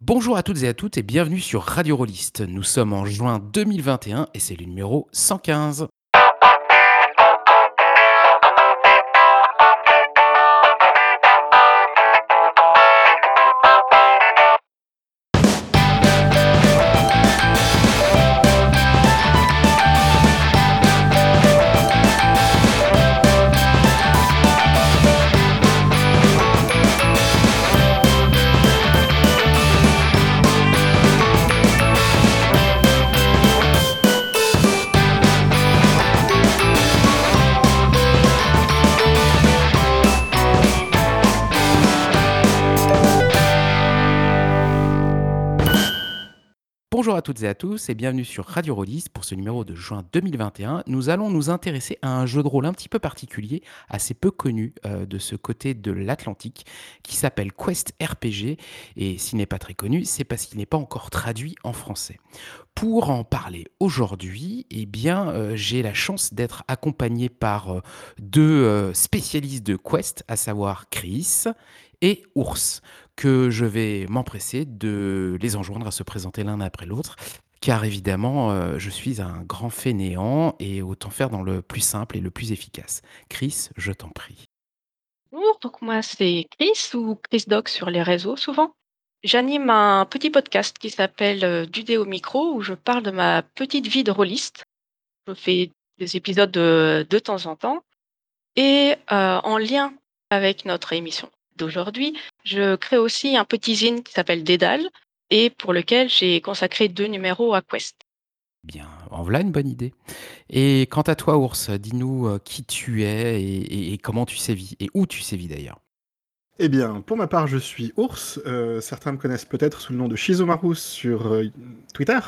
Bonjour à toutes et à toutes et bienvenue sur Radio Rollist. Nous sommes en juin 2021 et c'est le numéro 115. Toutes et à tous et bienvenue sur Radio Rollist pour ce numéro de juin 2021. Nous allons nous intéresser à un jeu de rôle un petit peu particulier, assez peu connu euh, de ce côté de l'Atlantique, qui s'appelle Quest RPG. Et s'il n'est pas très connu, c'est parce qu'il n'est pas encore traduit en français. Pour en parler aujourd'hui, eh bien, euh, j'ai la chance d'être accompagné par euh, deux spécialistes de Quest, à savoir Chris et Ours, que je vais m'empresser de les enjoindre à se présenter l'un après l'autre. Car évidemment, euh, je suis un grand fainéant et autant faire dans le plus simple et le plus efficace. Chris, je t'en prie. Bonjour, donc moi c'est Chris ou Chris Doc sur les réseaux souvent. J'anime un petit podcast qui s'appelle euh, Dudé au micro où je parle de ma petite vie de rôliste. Je fais des épisodes de, de temps en temps et euh, en lien avec notre émission d'aujourd'hui, je crée aussi un petit zine qui s'appelle Dédale et pour lequel j'ai consacré deux numéros à Quest. Bien, en voilà une bonne idée. Et quant à toi, Ours, dis-nous euh, qui tu es et, et- et comment tu sévis, et où tu sévis d'ailleurs? Eh bien, pour ma part, je suis Ours. Euh, certains me connaissent peut-être sous le nom de Shizomaru sur euh, Twitter.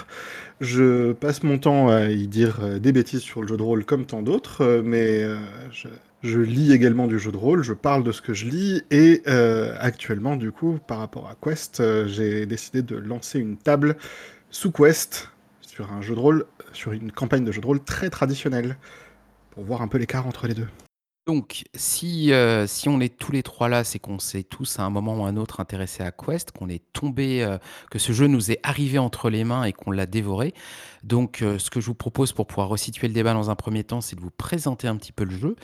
Je passe mon temps à y dire euh, des bêtises sur le jeu de rôle comme tant d'autres, mais euh, je, je lis également du jeu de rôle, je parle de ce que je lis, et euh, actuellement, du coup, par rapport à Quest, euh, j'ai décidé de lancer une table sous Quest sur un jeu de rôle, sur une campagne de jeu de rôle très traditionnelle, pour voir un peu l'écart entre les deux. Donc, si, euh, si on est tous les trois là, c'est qu'on s'est tous à un moment ou à un autre intéressés à Quest, qu'on est tombé, euh, que ce jeu nous est arrivé entre les mains et qu'on l'a dévoré. Donc, euh, ce que je vous propose pour pouvoir resituer le débat dans un premier temps, c'est de vous présenter un petit peu le jeu.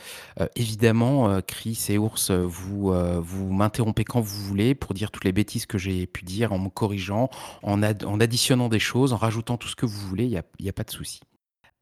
Évidemment, Chris et Ours, vous, vous m'interrompez quand vous voulez pour dire toutes les bêtises que j'ai pu dire en me corrigeant, en, ad- en additionnant des choses, en rajoutant tout ce que vous voulez, il n'y a pas de souci.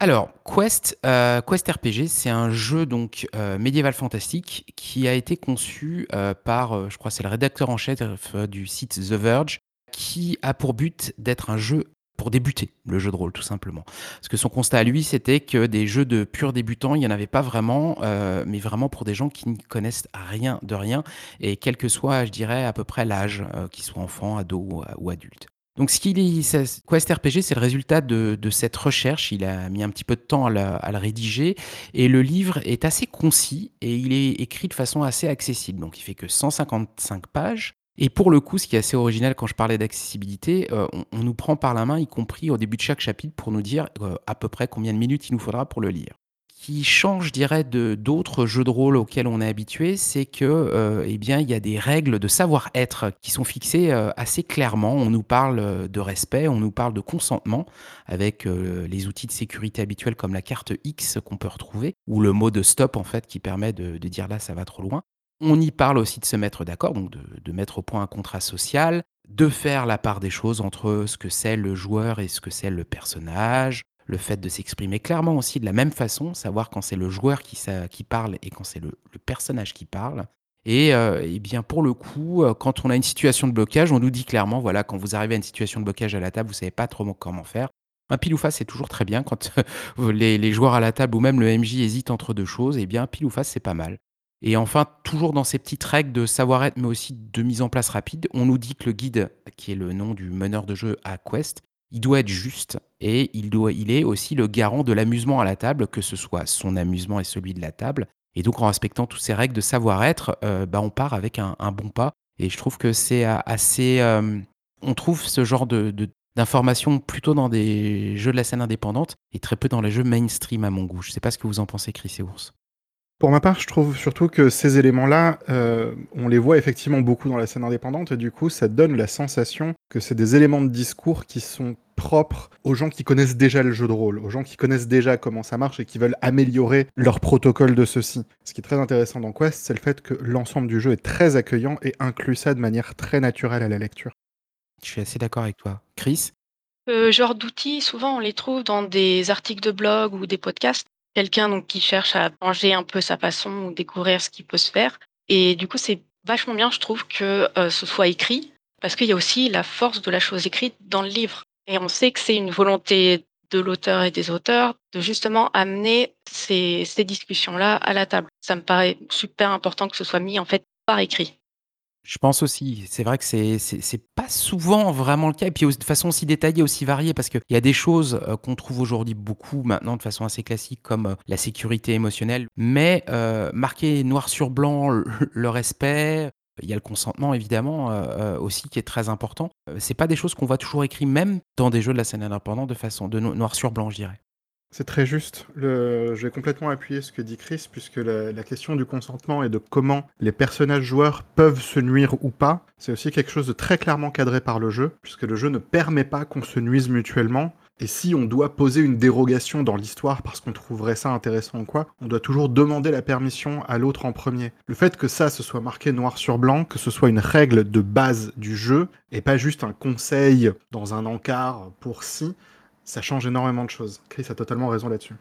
Alors, Quest, euh, Quest RPG, c'est un jeu donc euh, médiéval fantastique qui a été conçu euh, par, je crois, c'est le rédacteur en chef du site The Verge, qui a pour but d'être un jeu pour débuter le jeu de rôle, tout simplement. Parce que son constat à lui, c'était que des jeux de purs débutants, il n'y en avait pas vraiment, mais vraiment pour des gens qui ne connaissent rien de rien, et quel que soit, je dirais, à peu près l'âge, qu'ils soient enfants, ados ou, ou adultes. Donc, ce qu'il est, Quest RPG, c'est le résultat de, de cette recherche. Il a mis un petit peu de temps à, la- à le rédiger. Et le livre est assez concis et il est écrit de façon assez accessible. Donc, il fait que 155 pages. Et pour le coup, ce qui est assez original quand je parlais d'accessibilité, euh, on, on nous prend par la main, y compris au début de chaque chapitre, pour nous dire euh, à peu près combien de minutes il nous faudra pour le lire qui change, je dirais, d'autres jeux de rôle auxquels on est habitué, c'est que, euh, eh bien, il y a des règles de savoir-être qui sont fixées euh, assez clairement. On nous parle euh, de respect, on nous parle de consentement, avec les outils de sécurité habituels comme la carte X qu'on peut retrouver, ou le mot de stop en fait qui permet de, dire là ça va trop loin. On y parle aussi de se mettre d'accord, donc de mettre au point un contrat social, de faire la part des choses entre ce que c'est le joueur et ce que c'est le personnage, le fait de s'exprimer clairement aussi de la même façon, savoir quand c'est le joueur qui, parle et quand c'est le, personnage qui parle. Et, euh, eh bien pour le coup, euh, quand on a une situation de blocage, on nous dit clairement, voilà, quand vous arrivez à une situation de blocage à la table, vous savez pas trop comment faire. Un pile ou face, c'est toujours très bien quand euh, les, les joueurs à la table ou même le MJ hésitent entre deux choses. Eh bien, pile ou face, c'est pas mal. Et enfin, toujours dans ces petites règles de savoir-être, mais aussi de mise en place rapide, on nous dit que le guide, qui est le nom du meneur de jeu à Quest, il doit être juste et il, est aussi le garant de l'amusement à la table, que ce soit son amusement et celui de la table. Et donc, en respectant toutes ces règles de savoir-être, euh, bah, on part avec un, bon pas. Et je trouve que c'est euh, assez. euh, on trouve ce genre de, d'informations plutôt dans des jeux de la scène indépendante et très peu dans les jeux mainstream à mon goût. Je sais pas ce que vous en pensez, Chris et Ours. Pour ma part, je trouve surtout que ces éléments-là, euh, on les voit effectivement beaucoup dans la scène indépendante, et du coup, ça donne la sensation que c'est des éléments de discours qui sont propres aux gens qui connaissent déjà le jeu de rôle, aux gens qui connaissent déjà comment ça marche et qui veulent améliorer leur protocole de ceci. Ce qui est très intéressant dans Quest, c'est le fait que l'ensemble du jeu est très accueillant et inclut ça de manière très naturelle à la lecture. Je suis assez d'accord avec toi. Chris? Ce genre d'outils, souvent, on les trouve dans des articles de blog ou des podcasts quelqu'un donc qui cherche à changer un peu sa façon ou découvrir ce qui peut se faire. Et du coup, c'est vachement bien, je trouve, que euh, ce soit écrit, parce qu'il y a aussi la force de la chose écrite dans le livre. Et on sait que c'est une volonté de l'auteur et des auteurs de justement amener ces, ces discussions-là à la table. Ça me paraît super important que ce soit mis en fait par écrit. Je pense aussi. C'est vrai que c'est c'est pas souvent vraiment le cas et puis de façon aussi détaillée, aussi variée parce qu'il y a des choses, euh, qu'on trouve aujourd'hui beaucoup maintenant de façon assez classique comme, heu, la sécurité émotionnelle, mais heu, marqué noir sur blanc le respect, il y a le consentement évidemment, heu, aussi qui est très important. C'est pas des choses qu'on voit toujours écrit même dans des jeux de la scène indépendante de façon de noir sur blanc, je dirais. C'est très juste. Je vais complètement appuyer ce que dit Chris, puisque la, question du consentement et de comment les personnages joueurs peuvent se nuire ou pas, c'est aussi quelque chose de très clairement cadré par le jeu, puisque le jeu ne permet pas qu'on se nuise mutuellement. Et si on doit poser une dérogation dans l'histoire parce qu'on trouverait ça intéressant ou quoi, on doit toujours demander la permission à l'autre en premier. Le fait que ça se soit marqué noir sur blanc, que ce soit une règle de base du jeu, et pas juste un conseil dans un encart pour si, ça change énormément de choses. Chris a totalement raison là-dessus.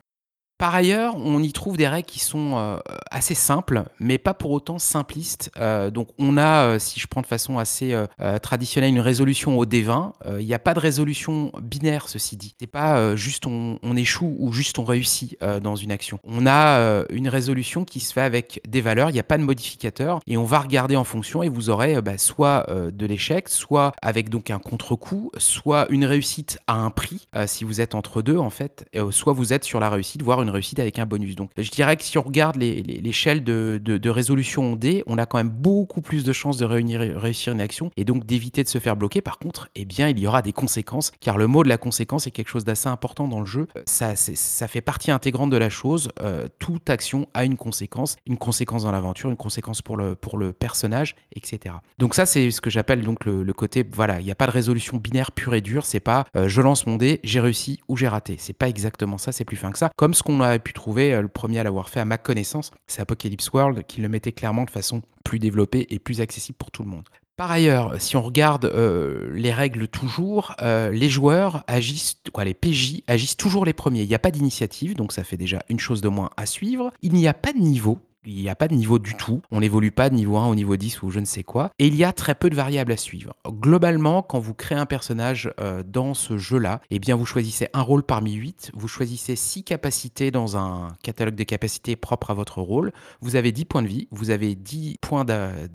Par ailleurs, on y trouve des règles qui sont euh, assez simples, mais pas pour autant simplistes. Euh, donc, on a, euh, si je prends de façon assez traditionnelle, une résolution au D20. Il n'y a pas de résolution binaire, ceci dit. C'est pas juste on, échoue ou juste on réussit dans une action. On a une résolution qui se fait avec des valeurs. Il n'y a pas de modificateur et on va regarder en fonction et vous aurez bah, soit de l'échec, soit avec donc un contre-coup, soit une réussite à un prix si vous êtes entre deux en fait, soit vous êtes sur la réussite, voire une réussite avec un bonus. Donc je dirais que si on regarde l'échelle de, de, résolution en D, on a quand même beaucoup plus de chances de réussir une action et donc d'éviter de se faire bloquer. Par contre, eh bien, il y aura des conséquences, car le mot de la conséquence est quelque chose d'assez important dans le jeu. Ça, ça fait partie intégrante de la chose. Euh, toute action a une conséquence, une conséquence dans l'aventure, une conséquence pour le, pour le personnage, etc. Donc ça, c'est ce que j'appelle donc le, côté, voilà, il n'y a pas de résolution binaire pure et dure. C'est pas euh, je lance mon dé, j'ai réussi ou j'ai raté. C'est pas exactement ça, c'est plus fin que ça. Comme ce qu'on a pu trouver, euh, le premier à l'avoir fait à ma connaissance, c'est Apocalypse World qui le mettait clairement de façon plus développée et plus accessible pour tout le monde. Par ailleurs, si on regarde euh, les règles toujours, euh, les joueurs agissent, les PJ agissent toujours les premiers. Il n'y a pas d'initiative, donc ça fait déjà une chose de moins à suivre. Il n'y a pas de niveau, il n'y a pas de niveau du tout. On n'évolue pas de niveau 1 au niveau 10 ou je ne sais quoi. Et il y a très peu de variables à suivre. Globalement, quand vous créez un personnage euh, dans ce jeu-là, eh bien, vous choisissez un rôle parmi 8. Vous choisissez 6 capacités dans un catalogue de capacités propre à votre rôle. Vous avez 10 points de vie. Vous avez 10 points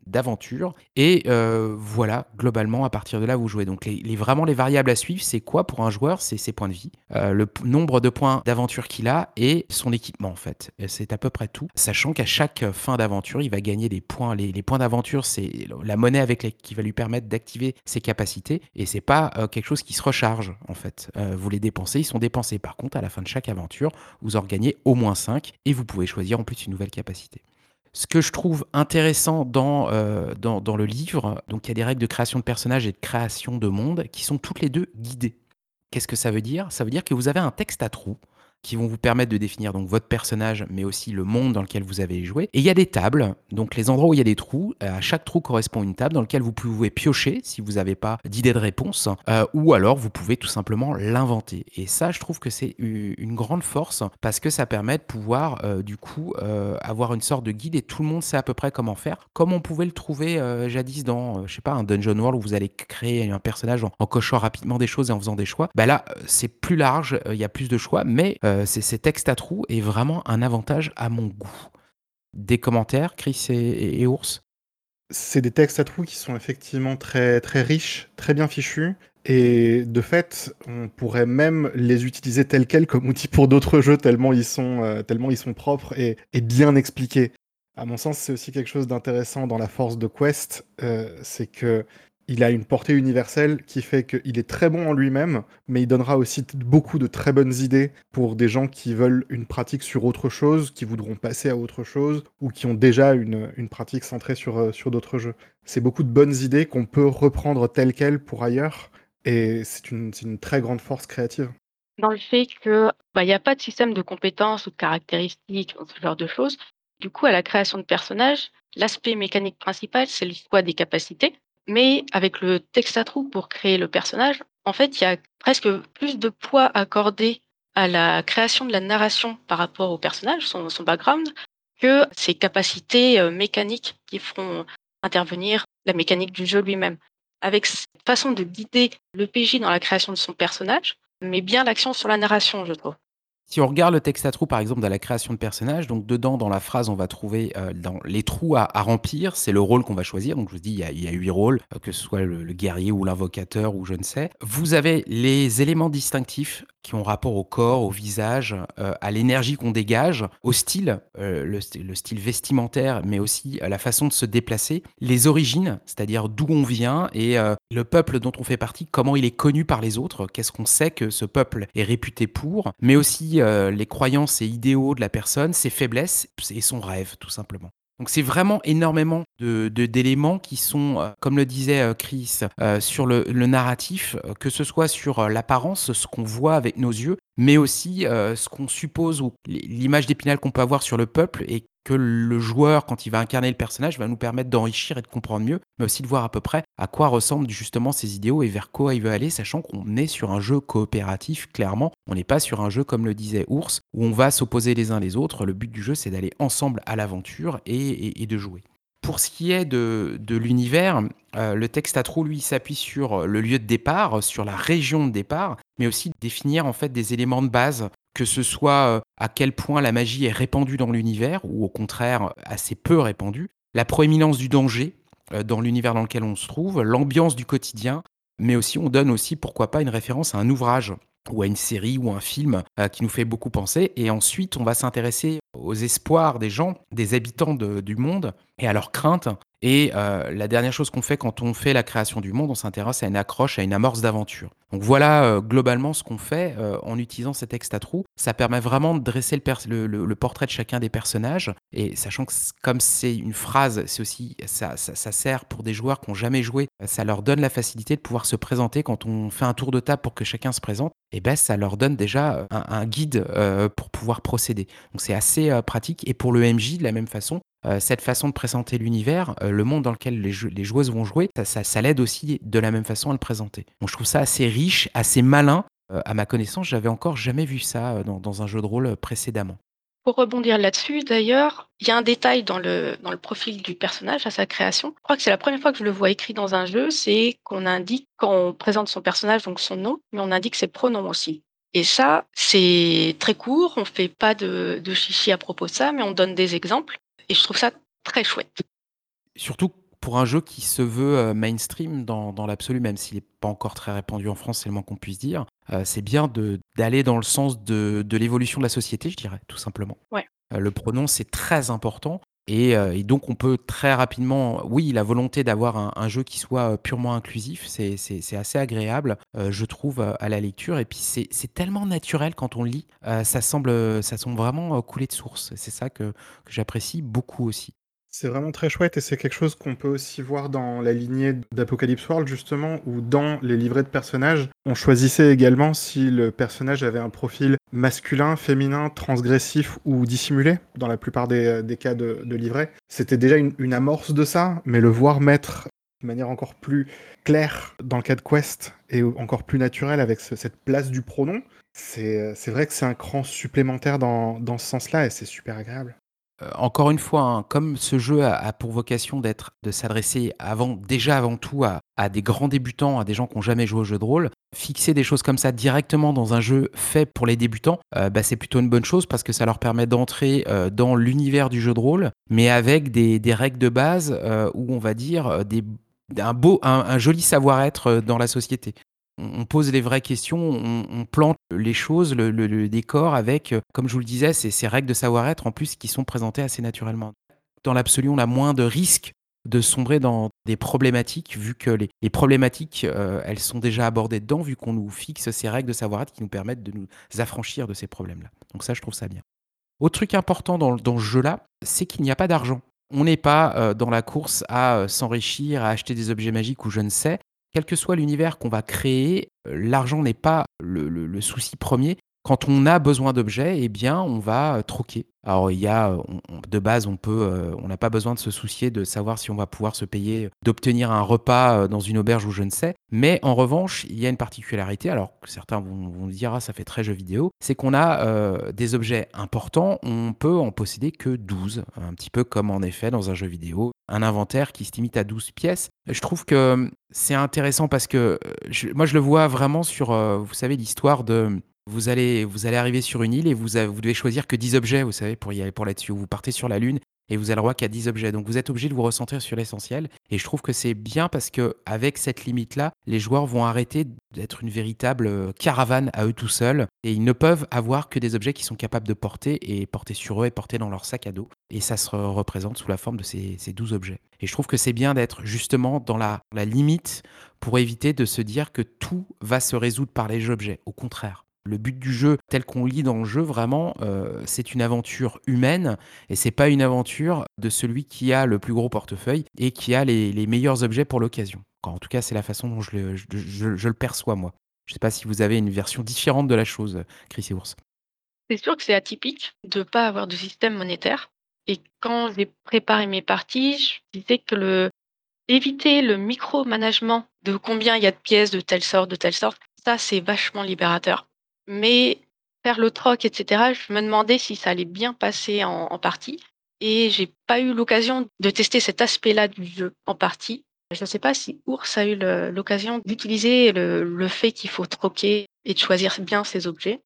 d'aventure. Et euh, voilà, globalement, à partir de là, vous jouez. Donc, les, vraiment, les variables à suivre, c'est quoi pour un joueur? C'est ses points de vie, euh, le nombre de points d'aventure qu'il a et son équipement, en fait. C'est à peu près tout. Sachant qu'à chaque fin d'aventure, il va gagner des points. Les, points d'aventure, c'est la monnaie avec qui va lui permettre d'activer ses capacités. Et c'est pas euh, quelque chose qui se recharge, en fait. Euh, vous les dépensez, ils sont dépensés. Par contre, à la fin de chaque aventure, vous en gagnez au moins 5 et vous pouvez choisir en plus une nouvelle capacité. Ce que je trouve intéressant dans, euh, dans, dans, le livre, donc il y a des règles de création de personnages et de création de monde qui sont toutes les deux guidées. Qu'est-ce que ça veut dire? Ça veut dire que vous avez un texte à trous qui vont vous permettre de définir donc votre personnage, mais aussi le monde dans lequel vous avez joué. Et il y a des tables, donc les endroits où il y a des trous. Euh, à chaque trou correspond une table dans laquelle vous pouvez piocher si vous n'avez pas d'idée de réponse, euh, ou alors vous pouvez tout simplement l'inventer. Et ça, je trouve que c'est une grande force parce que ça permet de pouvoir euh, du coup avoir une sorte de guide et tout le monde sait à peu près comment faire, comme on pouvait le trouver jadis dans, je sais pas, un dungeon world où vous allez créer un personnage en, cochant rapidement des choses et en faisant des choix. Bah là, c'est plus large, il y a plus de choix, mais euh, ces textes à trous est vraiment un avantage à mon goût. Des commentaires, Chris et, Ours? C'est des textes à trous qui sont effectivement très, riches, très bien fichus. Et de fait, on pourrait même les utiliser tels quels comme outils pour d'autres jeux, tellement ils sont, euh, propres et, bien expliqués. À mon sens, c'est aussi quelque chose d'intéressant dans la force de Quest, euh, c'est que il a une portée universelle qui fait qu'il est très bon en lui-même, mais il donnera aussi beaucoup de très bonnes idées pour des gens qui veulent une pratique sur autre chose, qui voudront passer à autre chose, ou qui ont déjà une, une pratique centrée sur, euh, sur d'autres jeux. C'est beaucoup de bonnes idées qu'on peut reprendre telles quelles pour ailleurs, et c'est une, une très grande force créative dans le fait que, bah, il n'y a pas de système de compétences ou de caractéristiques, ce genre de choses. Du coup, à la création de personnages, l'aspect mécanique principal, c'est le choix des capacités. Mais avec le texte à trous pour créer le personnage, en fait, il y a presque plus de poids accordé à la création de la narration par rapport au personnage, son, background, que ses capacités euh, mécaniques qui feront intervenir la mécanique du jeu lui-même. Avec cette façon de guider le PJ dans la création de son personnage, mais bien l'action sur la narration, je trouve. Si on regarde le texte à trous, par exemple, dans la création de personnages, donc dedans, dans la phrase, on va trouver euh, dans les trous à, remplir, c'est le rôle qu'on va choisir. Donc je vous dis, il y a, huit rôles, euh, que ce soit le, guerrier ou l'invocateur ou je ne sais. Vous avez les éléments distinctifs qui ont rapport au corps, au visage, euh, à l'énergie qu'on dégage, au style, le, style vestimentaire, mais aussi la façon de se déplacer, les origines, c'est-à-dire d'où on vient et le peuple dont on fait partie, comment il est connu par les autres, qu'est-ce qu'on sait que ce peuple est réputé pour, mais aussi les croyances et idéaux de la personne, ses faiblesses et son rêve, tout simplement. Donc c'est vraiment énormément de, d'éléments qui sont, euh, comme le disait euh, Chris, euh, sur le, narratif, que ce soit sur l'apparence, ce qu'on voit avec nos yeux, mais aussi ce qu'on suppose ou l'image d'épinal qu'on peut avoir sur le peuple et le joueur, quand il va incarner le personnage, va nous permettre d'enrichir et de comprendre mieux, mais aussi de voir à peu près à quoi ressemblent justement ses idéaux et vers quoi il veut aller, sachant qu'on est sur un jeu coopératif, clairement. On n'est pas sur un jeu, comme le disait Ours, où on va s'opposer les uns les autres. Le but du jeu, c'est d'aller ensemble à l'aventure et, de jouer. Pour ce qui est de, l'univers, euh, le texte à trous, lui, s'appuie sur le lieu de départ, sur la région de départ, mais aussi définir en fait des éléments de base que ce soit euh, à quel point la magie est répandue dans l'univers, ou au contraire assez peu répandue, la proéminence du danger euh, dans l'univers dans lequel on se trouve, l'ambiance du quotidien, mais aussi on donne aussi, pourquoi pas, une référence à un ouvrage ou à une série ou un film euh, qui nous fait beaucoup penser. Et ensuite, on va s'intéresser aux espoirs des gens, des habitants du monde, et à leurs craintes, et euh, la dernière chose qu'on fait quand on fait la création du monde, on s'intéresse à une accroche, à une amorce d'aventure. Donc voilà euh, globalement ce qu'on fait euh, en utilisant ces textes à trous. Ça permet vraiment de dresser le, portrait de chacun des personnages. Et sachant que comme c'est une phrase, c'est aussi ça, sert pour des joueurs qui n'ont jamais joué. Ça leur donne la facilité de pouvoir se présenter quand on fait un tour de table pour que chacun se présente. Et ben ça leur donne déjà un, un guide pour pouvoir procéder. Donc c'est assez pratique. Et pour le MJ de la même façon, euh, cette façon de présenter l'univers, euh, le monde dans lequel les, joueuses vont jouer, ça, l'aide aussi de la même façon à le présenter. je trouve ça assez riche, assez malin. Euh, à ma connaissance, j'avais encore jamais vu ça dans, un jeu de rôle précédemment. Pour rebondir là-dessus, d'ailleurs, il y a un détail dans le, dans le profil du personnage à sa création. Je crois que c'est la première fois que je le vois écrit dans un jeu, c'est qu'on indique, quand on présente son personnage, donc son nom, mais on indique ses pronoms aussi. Et ça, c'est très court, on ne fait pas de, de chichi à propos de ça, mais on donne des exemples. Et je trouve ça très chouette. Surtout pour un jeu qui se veut euh, mainstream dans, dans l'absolu, même s'il n'est pas encore très répandu en France, c'est le moins qu'on puisse dire, euh, c'est bien d'aller dans le sens de, de l'évolution de la société, je dirais, tout simplement. Ouais. Euh, le pronom, c'est très important. Euh, et, donc, on peut très rapidement, oui, la volonté d'avoir un, jeu qui soit euh, purement inclusif, c'est assez agréable, euh, je trouve, à la lecture. Et puis, c'est tellement naturel quand on lit, ça, semble, ça semble vraiment couler de source. C'est ça que j'apprécie beaucoup aussi. C'est vraiment très chouette et c'est quelque chose qu'on peut aussi voir dans la lignée d'Apocalypse World justement, où dans les livrets de personnages, on choisissait également si le personnage avait un profil masculin, féminin, transgressif ou dissimulé, dans la plupart des, cas de, de livret. C'était déjà une, amorce de ça, mais le voir mettre de manière encore plus claire dans le cas de Quest et encore plus naturelle avec cette place du pronom, c'est vrai que c'est un cran supplémentaire dans ce sens-là et c'est super agréable. Euh, encore une fois, hein, comme ce jeu a, pour vocation d'être, de s'adresser déjà avant tout à, des grands débutants, à des gens qui n'ont jamais joué au jeu de rôle, fixer des choses comme ça directement dans un jeu fait pour les débutants, euh, bah, c'est plutôt une bonne chose parce que ça leur permet d'entrer euh, dans l'univers du jeu de rôle, mais avec des, règles de base où on va dire des, un beau, un joli savoir-être dans la société on pose les vraies questions, on, plante les choses, le, décor avec, euh, comme je vous le disais, ces, règles de savoir-être en plus qui sont présentées assez naturellement. Dans l'absolu, on a moins de risques de sombrer dans des problématiques, vu que les, problématiques, euh, elles sont déjà abordées dedans, vu qu'on nous fixe ces règles de savoir-être qui nous permettent de nous affranchir de ces problèmes-là. Donc ça, je trouve ça bien. Autre truc important dans, ce jeu-là, c'est qu'il n'y a pas d'argent. On n'est pas euh, dans la course à s'enrichir, à acheter des objets magiques ou je ne sais. Quel que soit l'univers qu'on va créer, euh, l'argent n'est pas le, souci premier. Quand on a besoin d'objets, eh bien, on va euh, troquer. Alors, il y a, euh, de base, on peut, euh, on n'a pas besoin de se soucier de savoir si on va pouvoir se payer, d'obtenir un repas dans une auberge ou je ne sais. Mais en revanche, il y a une particularité. Alors, certains vont, dire, ah, ça fait très jeu vidéo. C'est qu'on a des objets importants. On peut en posséder que 12. Un petit peu comme en effet dans un jeu vidéo. Un inventaire qui se limite à 12 pièces. Je trouve que c'est intéressant parce que moi, je le vois vraiment sur, vous savez, l'histoire de vous allez, vous allez arriver sur une île et vous, avez- vous devez choisir que 10 objets, vous savez, pour y aller pour là-dessus. Vous partez sur la Lune et vous avez le droit qu'à 10 objets. Donc vous êtes obligé de vous recentrer sur l'essentiel. Et je trouve que c'est bien parce que avec cette limite-là, les joueurs vont arrêter d'être une véritable euh, caravane à eux tout seuls. Et ils ne peuvent avoir que des objets qui sont capables de porter et porter sur eux et porter dans leur sac à dos. Et ça se représente sous la forme de ces, ces 12 objets. Et je trouve que c'est bien d'être justement dans la, la limite pour éviter de se dire que tout va se résoudre par les objets. Au contraire. Le but du jeu, tel qu'on lit dans le jeu, vraiment, euh, c'est une aventure humaine et c'est pas une aventure de celui qui a le plus gros portefeuille et qui a les, meilleurs objets pour l'occasion. En tout cas, c'est la façon dont je le, perçois, moi. Je sais pas si vous avez une version différente de la chose, Chris et Ours. C'est sûr que c'est atypique de ne pas avoir de système monétaire. Et quand j'ai préparé mes parties, je disais que le éviter le micro-management de combien il y a de pièces de telle sorte, de telle sorte, ça c'est vachement libérateur. Mais faire le troc, etc., je me demandais si ça allait bien passer en, partie. Et j'ai pas eu l'occasion de tester cet aspect-là du jeu en partie. Je ne sais pas si Ours a eu l'occasion d'utiliser le fait qu'il faut troquer et de choisir bien ses objets.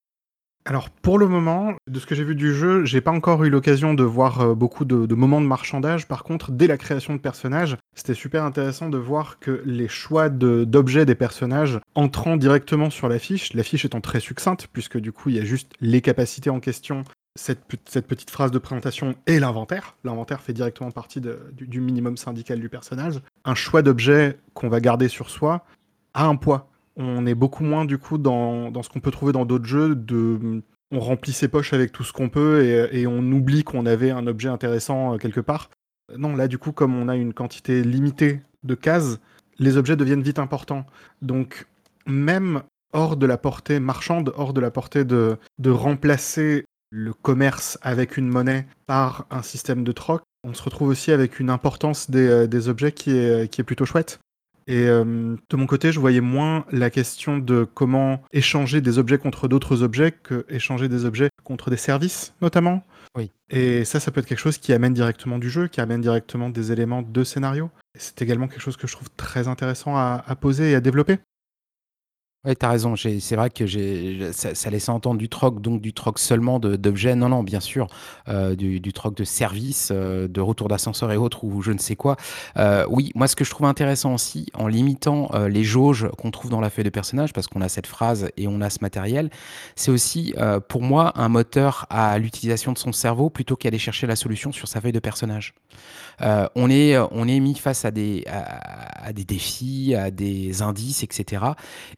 Alors pour le moment, de ce que j'ai vu du jeu, j'ai pas encore eu l'occasion de voir euh, beaucoup de, moments de marchandage. Par contre, dès la création de personnages, c'était super intéressant de voir que les choix d'objets des personnages entrant directement sur la fiche, la fiche étant très succincte, puisque du coup il y a juste les capacités en question, cette, pe- cette petite phrase de présentation et l'inventaire. L'inventaire fait directement partie du, du minimum syndical du personnage. Un choix d'objet qu'on va garder sur soi a un poids on est beaucoup moins du coup dans, ce qu'on peut trouver dans d'autres jeux on remplit ses poches avec tout ce qu'on peut et, on oublie qu'on avait un objet intéressant euh, quelque part. Non, là du coup comme on a une quantité limitée de cases, les objets deviennent vite importants. Donc même hors de la portée marchande, hors de la portée de, remplacer le commerce avec une monnaie par un système de troc, on se retrouve aussi avec une importance des, euh, objets qui est, qui est plutôt chouette. Et euh, de mon côté, je voyais moins la question de comment échanger des objets contre d'autres objets que échanger des objets contre des services, notamment. Oui. Et ça, ça peut être quelque chose qui amène directement du jeu, qui amène directement des éléments de scénario. C'est également quelque chose que je trouve très intéressant à, à poser et à développer. Oui, tu as raison. C'est vrai que ça, laissait entendre du troc, donc du troc seulement d'objets. Non, non, bien sûr. euh, du, du troc de services, euh, de retour d'ascenseur et autres, ou je ne sais quoi. Euh, oui, moi, ce que je trouve intéressant aussi, en limitant les jauges qu'on trouve dans la feuille de personnage, parce qu'on a cette phrase et on a ce matériel, c'est aussi, pour moi, un moteur à l'utilisation de son cerveau plutôt qu'aller chercher la solution sur sa feuille de personnage. Euh, on, est, on est mis face à des, à, des défis, à des indices, etc.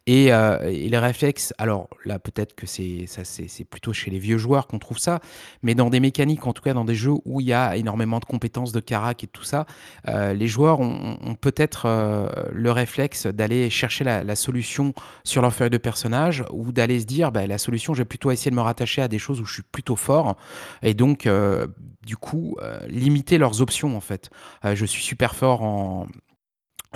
Et, euh, et les réflexes, alors là peut-être que c'est ça c'est c'est plutôt chez les vieux joueurs qu'on trouve ça, mais dans des mécaniques, en tout cas dans des jeux où il y a énormément de compétences de carac et tout ça, euh, les joueurs ont, peut-être euh, le réflexe d'aller chercher la, solution sur leur feuille de personnage ou d'aller se dire bah, la solution, je vais plutôt essayer de me rattacher à des choses où je suis plutôt fort et donc euh, du coup euh, limiter leurs options en fait. Euh, je suis super fort en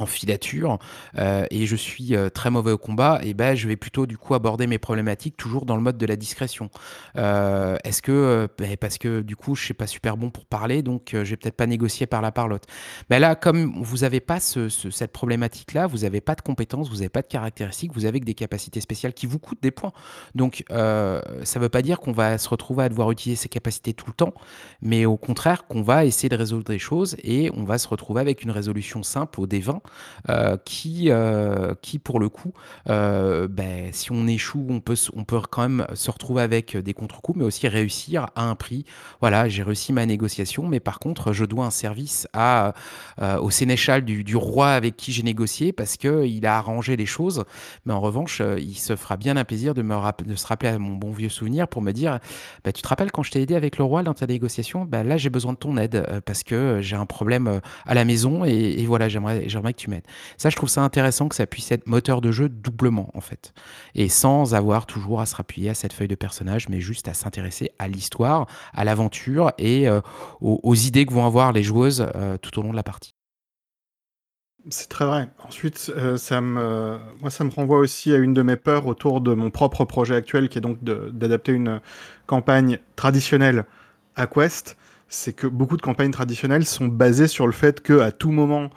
en filature euh, et je suis euh, très mauvais au combat, et ben je vais plutôt du coup aborder mes problématiques toujours dans le mode de la discrétion. Euh, Est-ce que ben, parce que du coup je suis pas super bon pour parler, donc vais peut-être pas négocier par la par l'autre. Mais là, comme vous n'avez pas ce- ce- cette problématique-là, vous n'avez pas de compétences, vous n'avez pas de caractéristiques, vous avez que des capacités spéciales qui vous coûtent des points. Donc ça veut pas dire qu'on va se retrouver à devoir utiliser ces capacités tout le temps, mais au contraire qu'on va essayer de résoudre des choses et on va se retrouver avec une résolution simple au D20 heu, qui, heu, qui pour le coup, heu, beh, si on échoue, on peut on peut quand même se retrouver avec des contre-coups, mais aussi réussir à un prix. Voilà, j'ai réussi ma négociation, mais par contre, je dois un service au sénéchal du roi avec qui j'ai négocié parce qu'il a arrangé les choses. Mais en revanche, il se fera bien un plaisir de me de se rappeler à mon bon vieux souvenir pour me dire: «Bah, tu te rappelles quand je t'ai aidé avec le roi dans ta négociation? Bah, là, j'ai besoin de ton aide, parce que, j'ai un problème, à la maison et voilà, j'aimerais j'aimerais tu m'aides». Ça, je trouve ça intéressant que ça puisse être moteur de jeu doublement, en fait et sans avoir toujours à se rappuyer à cette feuille de personnage, mais juste à s'intéresser à l'histoire, à l'aventure et heu, aux idées que vont avoir les joueuses, heu, tout au long de la partie. C'est très vrai. Ensuite, heu, ça me moi, ça me renvoie aussi à une de mes peurs autour de mon propre projet actuel, qui est donc d'adapter une campagne traditionnelle à Quest. C'est que beaucoup de campagnes traditionnelles sont basées sur le fait qu'à tout moment,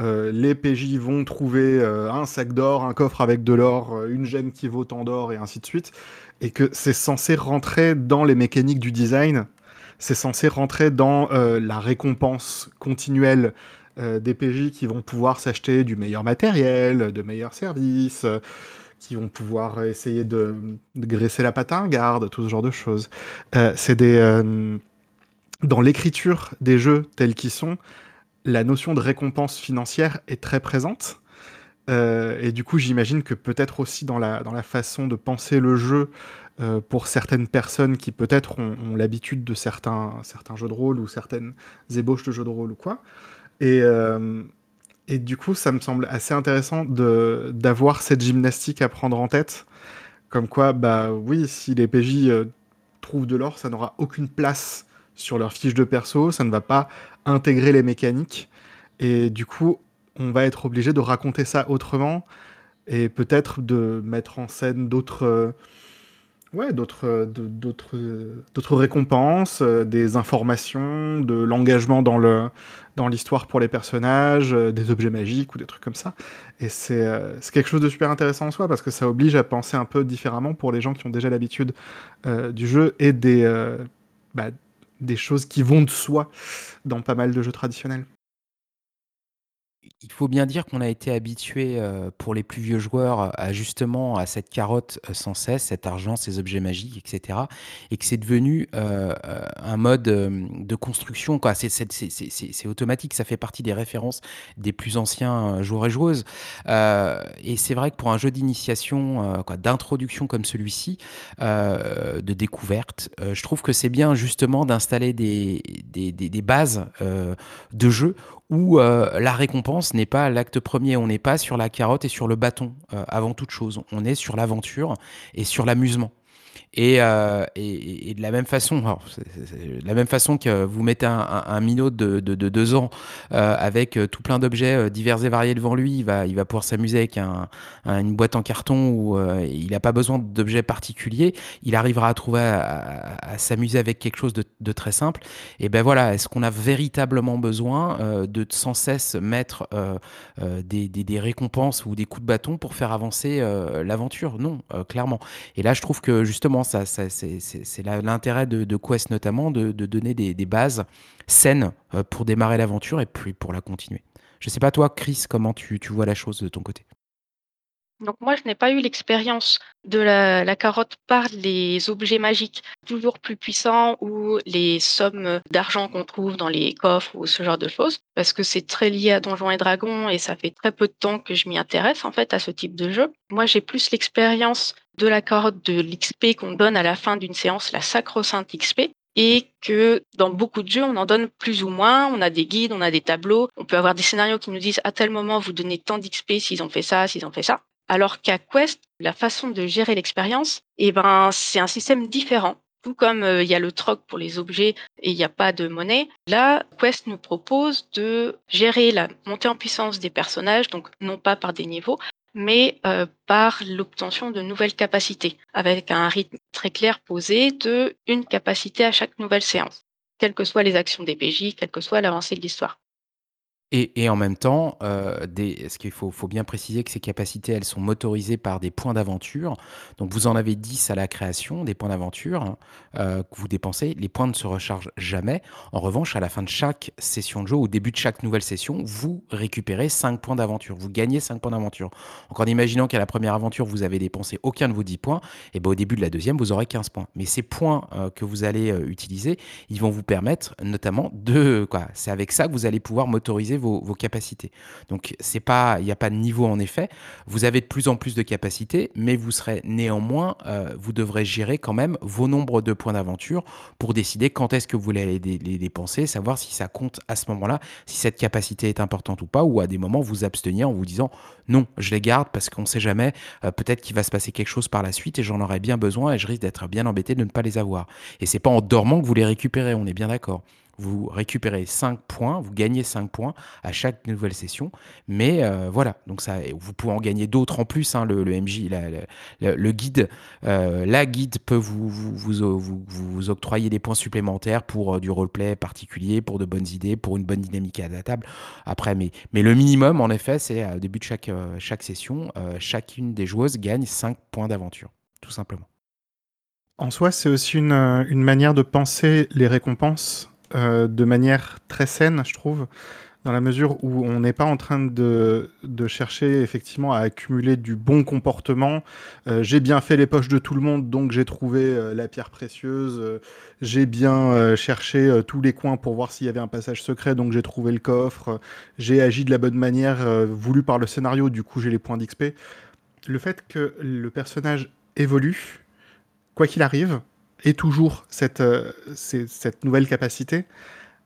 heu, les PJ vont trouver, heu, un sac d'or, un coffre avec de l'or, heu, une gemme qui vaut tant d'or et ainsi de suite et que c'est censé rentrer dans les mécaniques du design. C'est censé rentrer dans, la récompense continuelle euh, des PJ qui vont pouvoir s'acheter du meilleur matériel, de meilleurs services, euh, qui vont pouvoir essayer de, graisser la un garde, tout ce genre de choses. Euh, c'est euh, dans l'écriture des jeux tels qu'ils sont, la notion de récompense financière est très présente. Euh, et du coup, j'imagine que peut-être aussi dans la, dans la façon de penser le jeu euh, pour certaines personnes qui peut-être ont, l'habitude de certains, certains jeux de rôle ou certaines ébauches de jeux de rôle ou quoi, et, euh, et du coup, ça me semble assez intéressant d'avoir cette gymnastique à prendre en tête. Comme quoi, bah oui, si les PJ trouvent de l'or, ça n'aura aucune place sur leur fiche de perso, ça ne va pas intégrer les mécaniques. Et du coup, on va être obligé de raconter ça autrement et peut-être de mettre en scène d'autres euh, Ouais, d'autres euh, euh, d'autres récompenses, des informations, de l'engagement dans le dans l'histoire pour les personnages, des objets magiques ou des trucs comme ça. Et c'est quelque chose de super intéressant en soi parce que ça oblige à penser un peu différemment pour les gens qui ont déjà l'habitude du jeu et des bah, des choses qui vont de soi dans pas mal de jeux traditionnels. Il faut bien dire qu'on a été habitué, heu, pour les plus vieux joueurs, à justement à cette carotte, heu, sans cesse, cet argent, ces objets magiques et cetera et que c'est devenu, heu, un mode, de construction. C'est automatique, ça fait partie des références des plus anciens, joueurs et joueuses, heu et c'est vrai que pour un jeu d'initiation, d'introduction comme celui-ci, de découverte, je trouve que c'est bien justement d'installer des des des des bases, de jeu où euh, la récompense n'est pas l'acte premier. On n'est pas sur la carotte et sur le bâton euh, avant toute chose. On est sur l'aventure et sur l'amusement. Et, euh, et, de la même façon, de la même façon que vous mettez un, minot de, de, de deux ans euh, avec euh, tout plein d'objets divers et variés devant lui, il va, pouvoir s'amuser avec un, un- une boîte en carton où il n'a pas besoin d'objets particuliers. Il arrivera à trouver à, s'amuser avec quelque chose de, très simple. Et ben voilà, est-ce qu'on a véritablement besoin de sans cesse mettre des, des, récompenses ou des coups de bâton pour faire avancer l'aventure? Non, clairement. Et là, je trouve que justement, ça, ça, c'est l'intérêt de, Quest notamment, de, donner des, bases saines euh, pour démarrer l'aventure et puis pour la continuer. Je sais pas toi, Chris, comment tu, tu vois la chose de ton côté? Donc moi, je n'ai pas eu l'expérience de la, la carotte par les objets magiques toujours plus puissants ou les sommes d'argent qu'on trouve dans les coffres ou ce genre de choses, parce que c'est très lié à Donjons et Dragons et ça fait très peu de temps que je m'y intéresse en fait à ce type de jeu. Moi, j'ai plus l'expérience de la de l'XP qu'on donne à la fin d'une séance, la sacro-sainte XP. Et que dans beaucoup de jeux, on en donne plus ou moins. On a des guides, on a des tableaux. On peut avoir des scénarios qui nous disent à tel moment, vous donnez tant d'XP s'ils ont fait ça, s'ils ont fait ça. Alors qu'à Quest, la façon de gérer l'expérience, eh ben, c'est un système différent. Tout comme euh, il y a le troc pour les objets et il n'y a pas de monnaie, là, Quest nous propose de gérer la montée en puissance des personnages, donc non pas par des niveaux, mais euh, par l'obtention de nouvelles capacités, avec un rythme très clair posé de une capacité à chaque nouvelle séance, quelles que soient les actions des PJ, quelle que soit l'avancée de l'histoire. Et, en même temps, euh, des, ce qu'il faut, bien préciser que ces capacités, elles sont motorisées par des points d'aventure. Donc vous en avez 10 à la création, des points d'aventure hein, euh, que vous dépensez. Les points ne se rechargent jamais. En revanche, à la fin de chaque session de jeu, au début de chaque nouvelle session, vous récupérez 5 points d'aventure. Vous gagnez 5 points d'aventure. Donc en imaginant qu'à la première aventure, vous avez dépensé aucun de vos 10 points, et ben au début de la deuxième, vous aurez 15 points. Mais ces points euh, que vous allez euh, utiliser, ils vont vous permettre notamment de... C'est avec ça que vous allez pouvoir motoriser vos, capacités. Donc, c'est pas, il n'y a pas de niveau en effet. Vous avez de plus en plus de capacités, mais vous serez néanmoins, euh, vous devrez gérer quand même vos nombres de points d'aventure pour décider quand est-ce que vous voulez les, les dépenser, savoir si ça compte à ce moment-là, si cette capacité est importante ou pas, ou à des moments vous abstenir en vous disant non, je les garde parce qu'on ne sait jamais, euh, peut-être qu'il va se passer quelque chose par la suite et j'en aurai bien besoin et je risque d'être bien embêté de ne pas les avoir. Et c'est pas en dormant que vous les récupérez, on est bien d'accord vous récupérez 5 points, vous gagnez 5 points à chaque nouvelle session. Mais euh, voilà, donc ça, vous pouvez en gagner d'autres en plus. Hein, le, MJ, le guide, euh, la guide peut vous vous, vous, vous, vous, octroyer des points supplémentaires pour euh, du roleplay particulier, pour de bonnes idées, pour une bonne dynamique à la table. Après, mais, mais le minimum, en effet, c'est au début de chaque, chaque session, chacune des joueuses gagne 5 points d'aventure, tout simplement. En soi, c'est aussi une, une manière de penser les récompenses euh, de manière très saine, je trouve, dans la mesure où on n'est pas en train de, chercher effectivement à accumuler du bon comportement. Euh, j'ai bien fait les poches de tout le monde, donc j'ai trouvé euh, la pierre précieuse. J'ai bien cherché tous les coins pour voir s'il y avait un passage secret, donc j'ai trouvé le coffre. j'ai agi de la bonne manière voulue par le scénario, du coup j'ai les points d'XP. Le fait que le personnage évolue, quoi qu'il arrive, et toujours cette, euh, cette nouvelle capacité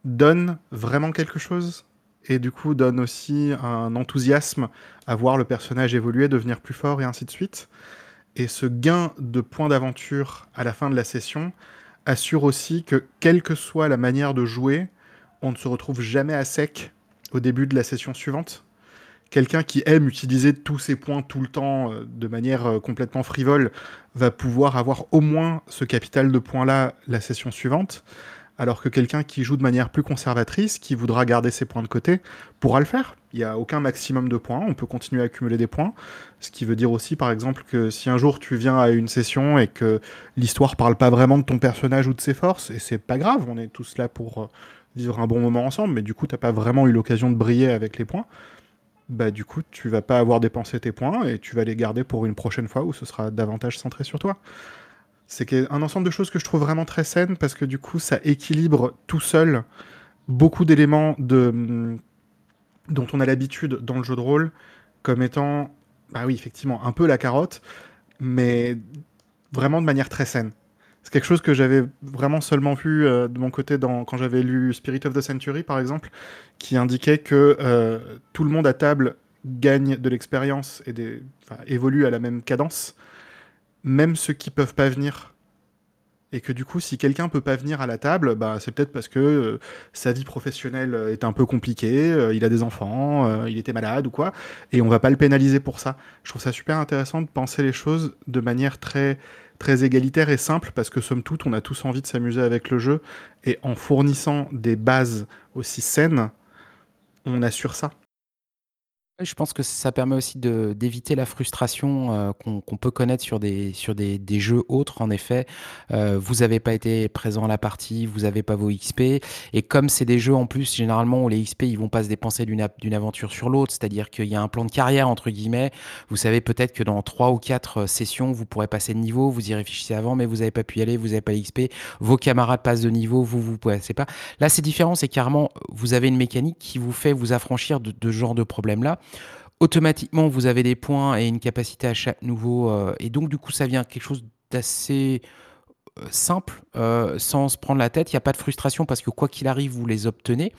donne vraiment quelque chose et du coup donne aussi un enthousiasme à voir le personnage évoluer, devenir plus fort et ainsi de suite. Et ce gain de points d'aventure à la fin de la session assure aussi que quelle que soit la manière de jouer, on ne se retrouve jamais à sec au début de la session suivante quelqu'un qui aime utiliser tous ses points tout le temps euh, de manière euh, complètement frivole va pouvoir avoir au moins ce capital de points-là la session suivante, alors que quelqu'un qui joue de manière plus conservatrice, qui voudra garder ses points de côté, pourra le faire. Il n'y a aucun maximum de points, on peut continuer à accumuler des points, ce qui veut dire aussi par exemple que si un jour tu viens à une session et que l'histoire parle pas vraiment de ton personnage ou de ses forces, et c'est pas grave, on est tous là pour euh, vivre un bon moment ensemble, mais du coup t'as pas vraiment eu l'occasion de briller avec les points, bah du coup tu vas pas avoir dépensé tes points et tu vas les garder pour une prochaine fois où ce sera davantage centré sur toi. C'est un ensemble de choses que je trouve vraiment très saine parce que du coup ça équilibre tout seul beaucoup d'éléments de mm, dont on a l'habitude dans le jeu de rôle comme étant bah oui effectivement un peu la carotte mais vraiment de manière très saine. C'est quelque chose que j'avais vraiment seulement vu euh, de mon côté quand j'avais lu Spirit of the Century, par exemple, qui indiquait que euh, tout le monde à table gagne de l'expérience et évolue à la même cadence, même ceux qui peuvent pas venir. Et que du coup, si quelqu'un peut pas venir à la table, bah, c'est peut-être parce que euh, sa vie professionnelle est un peu compliquée, il a des enfants, il était malade ou quoi, et on va pas le pénaliser pour ça. Je trouve ça super intéressant de penser les choses de manière très très égalitaire et simple parce que somme toute on a tous envie de s'amuser avec le jeu et en fournissant des bases aussi saines on assure ça je pense que ça permet aussi d'éviter la frustration euh, qu'on peut connaître sur des, sur des, des jeux autres. En effet, euh, vous n'avez pas été présent à la partie, vous n'avez pas vos XP. Et comme c'est des jeux en plus, généralement, où les XP, ils vont pas se dépenser d'une aventure sur l'autre, c'est-à-dire qu'il y a un plan de carrière, entre guillemets. Vous savez peut-être que dans trois ou quatre euh, sessions, vous pourrez passer de niveau, vous y réfléchissez avant, mais vous n'avez pas pu y aller, vous n'avez pas les XP, vos camarades passent de niveau, vous, vous passez pas. Là, c'est différent, c'est carrément, vous avez une mécanique qui vous fait vous affranchir de, de ce genre de problème-là automatiquement, vous avez des points et une capacité à chaque nouveau. Euh, et donc, du coup, ça vient quelque chose d'assez euh, simple, euh, sans se prendre la tête. Il n'y a pas de frustration parce que quoi qu'il arrive, vous les obtenez.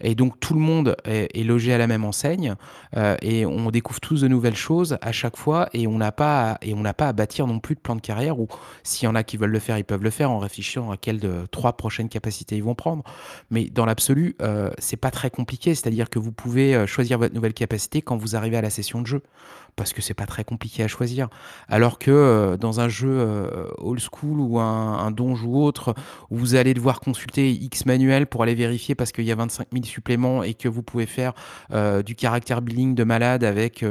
Et donc tout le monde est, logé à la même enseigne euh, et on découvre tous de nouvelles choses à chaque fois et on n'a pas à, et on n'a pas à bâtir non plus de plan de carrière ou s'il y en a qui veulent le faire, ils peuvent le faire en réfléchissant à quelles de trois prochaines capacités ils vont prendre. Mais dans l'absolu, euh, c'est pas très compliqué, c'est-à-dire que vous pouvez choisir votre nouvelle capacité quand vous arrivez à la session de jeu parce que c'est pas très compliqué à choisir. Alors que euh, dans un jeu euh, old school ou un, un donge où vous allez devoir consulter X manuel pour aller vérifier parce qu'il y a 25 000 suppléments et que vous pouvez faire euh, du caractère billing de malade avec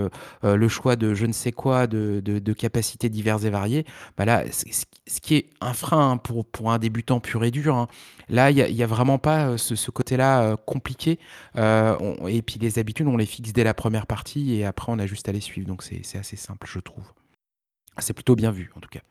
le choix de je ne sais quoi, de, capacités diverses et variées, bah ce qui est un frein hein, pour, un débutant pur et dur. Hein. Là, il n'y a, vraiment pas ce côté-là compliqué. et puis les habitudes, on les fixe dès la première partie et après, on a juste à les suivre. Donc c'est assez simple, je trouve. C'est plutôt bien vu, en tout cas.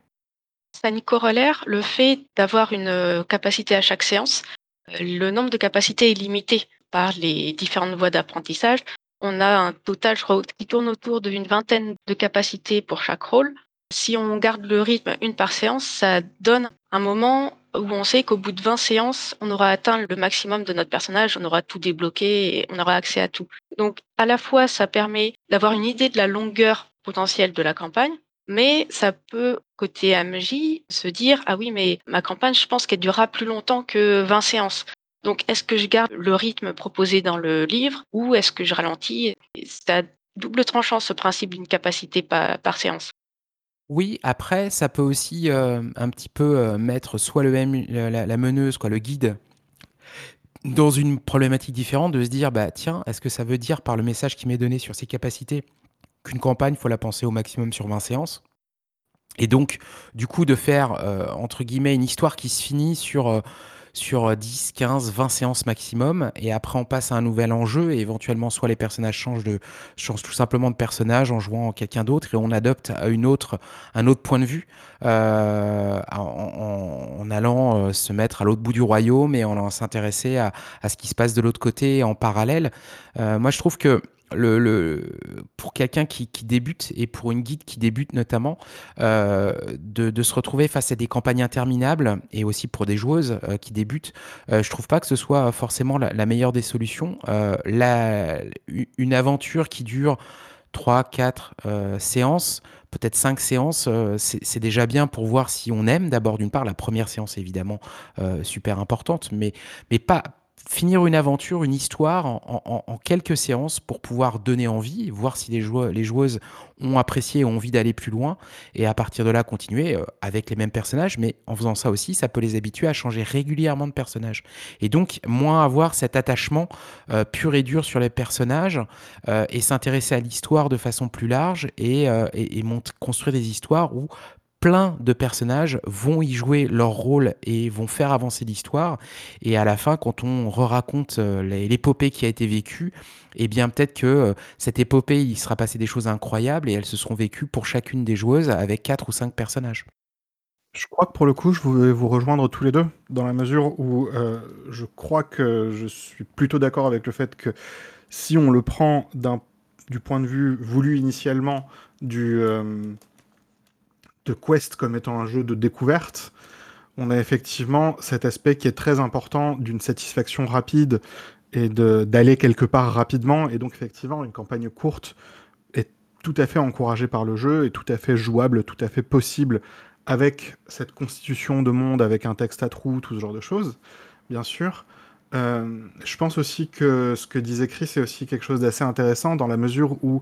Ça n'y corollaire le fait d'avoir une euh, capacité à chaque séance. Euh, le nombre de capacités est limité par les différentes voies d'apprentissage. On a un total, qui tourne autour d'une vingtaine de capacités pour chaque rôle. Si on garde le rythme une par séance, ça donne un moment où on sait qu'au bout de 20 séances, on aura atteint le maximum de notre personnage, on aura tout débloqué et on aura accès à tout. Donc, à la fois, ça permet d'avoir une idée de la longueur potentielle de la campagne, mais ça peut, côté MJ, se dire ah oui, mais ma campagne, je pense qu'elle durera plus longtemps que 20 séances. Donc, est-ce que je garde le rythme proposé dans le livre ou est-ce que je ralentis C'est double tranchant ce principe d'une capacité par séance? Oui, après, ça peut aussi euh, un petit peu euh, mettre soit le la, meneuse, quoi, le guide, dans une problématique différente, de se dire, bah tiens, est-ce que ça veut dire par le message qui m'est donné sur ses capacités qu'une campagne, il faut la penser au maximum sur 20 séances Et donc, du coup, de faire, euh, entre guillemets, une histoire qui se finit sur sur 10, 15, 20 séances maximum. Et après, on passe à un nouvel enjeu et éventuellement, soit les personnages changent, de, changent tout simplement de personnage en jouant quelqu'un d'autre et on adopte une autre, un autre point de vue euh, en, en, allant euh, se mettre à l'autre bout du royaume et en allant s'intéresser à, à, ce qui se passe de l'autre côté en parallèle. Euh, moi, je trouve que pour quelqu'un qui, débute et pour une guide qui débute notamment, euh, de, se retrouver face à des campagnes interminables et aussi pour des joueuses euh, qui débutent, euh, je trouve pas que ce soit forcément la, meilleure des solutions. La, une aventure qui dure 3, 4 séances, peut-être 5 séances, c'est déjà bien pour voir si on aime. D'abord, d'une part, la première séance évidemment super importante, mais, mais pas finir une aventure, une histoire en, quelques séances pour pouvoir donner envie, voir si les, les joueuses ont apprécié ont envie d'aller plus loin, et à partir de là continuer euh, avec les mêmes personnages, mais en faisant ça aussi, ça peut les habituer à changer régulièrement de personnage. Et donc, moins avoir cet attachement euh, pur et dur sur les personnages, euh, et s'intéresser à l'histoire de façon plus large, et, et, et construire des histoires où plein de personnages vont y jouer leur rôle et vont faire avancer l'histoire. Et à la fin, quand on re-raconte euh, l'épopée qui a été vécue, eh bien peut-être que euh, cette épopée, il sera passé des choses incroyables et elles se seront vécues pour chacune des joueuses avec quatre ou cinq personnages. Je crois que pour le coup, je vais vous rejoindre tous les deux, dans la mesure où euh, je crois que je suis plutôt d'accord avec le fait que si on le prend du point de vue voulu initialement du, de Quest comme étant un jeu de découverte, on a effectivement cet aspect qui est très important d'une satisfaction rapide et d'aller quelque part rapidement. Et donc effectivement, une campagne courte est tout à fait encouragée par le jeu et tout à fait jouable, tout à fait possible avec cette constitution de monde, avec un texte à trous, tout ce genre de choses, bien sûr. Euh, je pense aussi que ce que disait Chris est aussi quelque chose d'assez intéressant dans la mesure où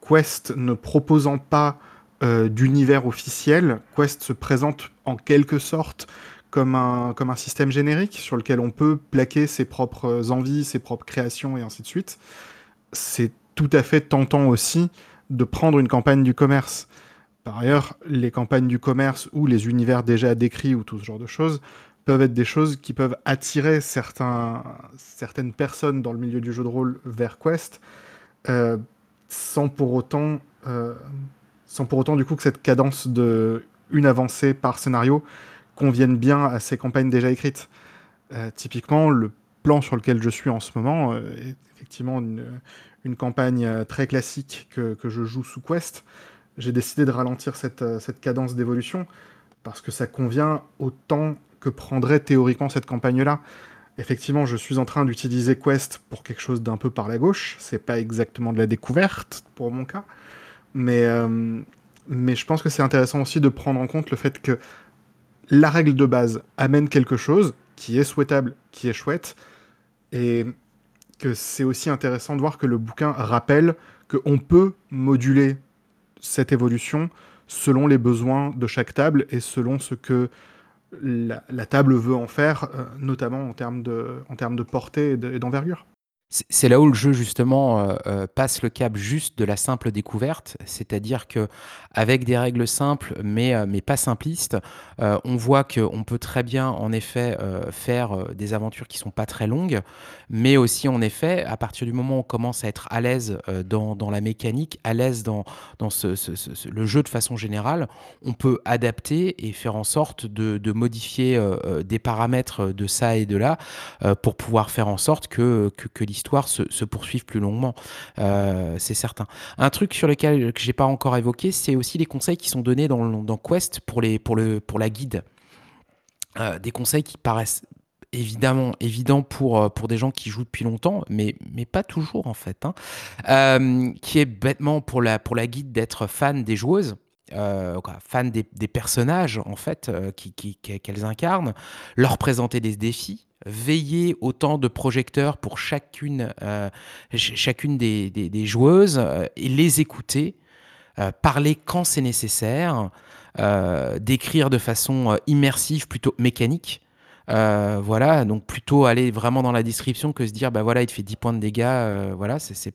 Quest ne proposant pas euh, d'univers officiel, Quest se présente en quelque sorte comme un, comme un système générique sur lequel on peut plaquer ses propres envies, ses propres créations et ainsi de suite. C'est tout à fait tentant aussi de prendre une campagne du commerce. Par ailleurs, les campagnes du commerce ou les univers déjà décrits ou tout ce genre de choses peuvent être des choses qui peuvent attirer certaines personnes dans le milieu du jeu de rôle vers Quest, euh, sans pour autant euh, sans pour autant du coup que cette cadence de une avancée par scénario convienne bien à ces campagnes déjà écrites. Euh, typiquement, le plan sur lequel je suis en ce moment euh, est effectivement une, campagne euh, très classique que, je joue sous Quest. J'ai décidé de ralentir cette, cette cadence d'évolution parce que ça convient au temps que prendrait théoriquement cette campagne-là. Effectivement, je suis en train d'utiliser Quest pour quelque chose d'un peu par la gauche. C'est pas exactement de la découverte pour mon cas, mais, euh, mais je pense que c'est intéressant aussi de prendre en compte le fait que la règle de base amène quelque chose qui est souhaitable, qui est chouette, et que c'est aussi intéressant de voir que le bouquin rappelle qu'on peut moduler cette évolution selon les besoins de chaque table et selon ce que la, table veut en faire, euh, notamment en termes de portée et d'envergure. C'est là où le jeu justement euh, euh, passe le cap juste de la simple découverte, c'est-à-dire que avec des règles simples mais, euh, mais pas simplistes, on voit qu'on peut très bien en effet faire des aventures qui sont pas très longues, mais aussi en effet à partir du moment où on commence à être à l'aise dans, dans, la mécanique, à l'aise dans, dans ce, le jeu de façon générale, on peut adapter et faire en sorte de, de modifier des paramètres de ça et de là pour pouvoir faire en sorte que, que, que histoire se, se poursuivent plus longuement. Euh, c'est certain. Un truc sur lequel que j'ai pas encore évoqué, c'est aussi les conseils qui sont donnés dans, Quest pour, les, pour, le, pour la guide. Euh, des conseils qui paraissent évidemment évidents pour, euh, pour des gens qui jouent depuis longtemps, mais, mais pas toujours en fait. Hein. qui est bêtement pour la, pour la guide d'être fan des joueuses. fan des, personnages en fait qu'elles qui, incarnent, leur présenter des défis, veiller autant de projecteurs pour chacune, euh, chacune des, joueuses euh, et les écouter, euh, parler quand c'est nécessaire, décrire de façon immersive plutôt mécanique. voilà, donc plutôt aller vraiment dans la description que se dire, bah voilà, il te fait 10 points de dégâts, voilà, c'est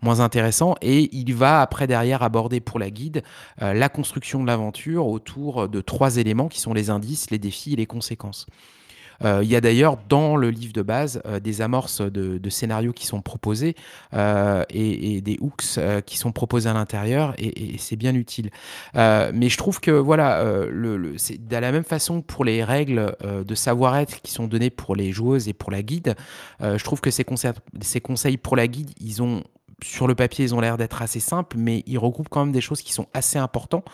moins intéressant. Et il va après derrière aborder pour la guide la construction de l'aventure autour de trois éléments qui sont les indices, les défis et les conséquences. Euh, il y a d'ailleurs dans le livre de base euh, des amorces de, scénarios qui sont proposés euh, et, des hooks qui sont proposés à l'intérieur et, c'est bien utile. mais je trouve que voilà, c'est de la même façon pour les règles de savoir-être qui sont données pour les joueuses et pour la guide. je trouve que ces conseils pour la guide, ils ont sur le papier, ils ont l'air d'être assez simples, mais ils regroupent quand même des choses qui sont assez importantes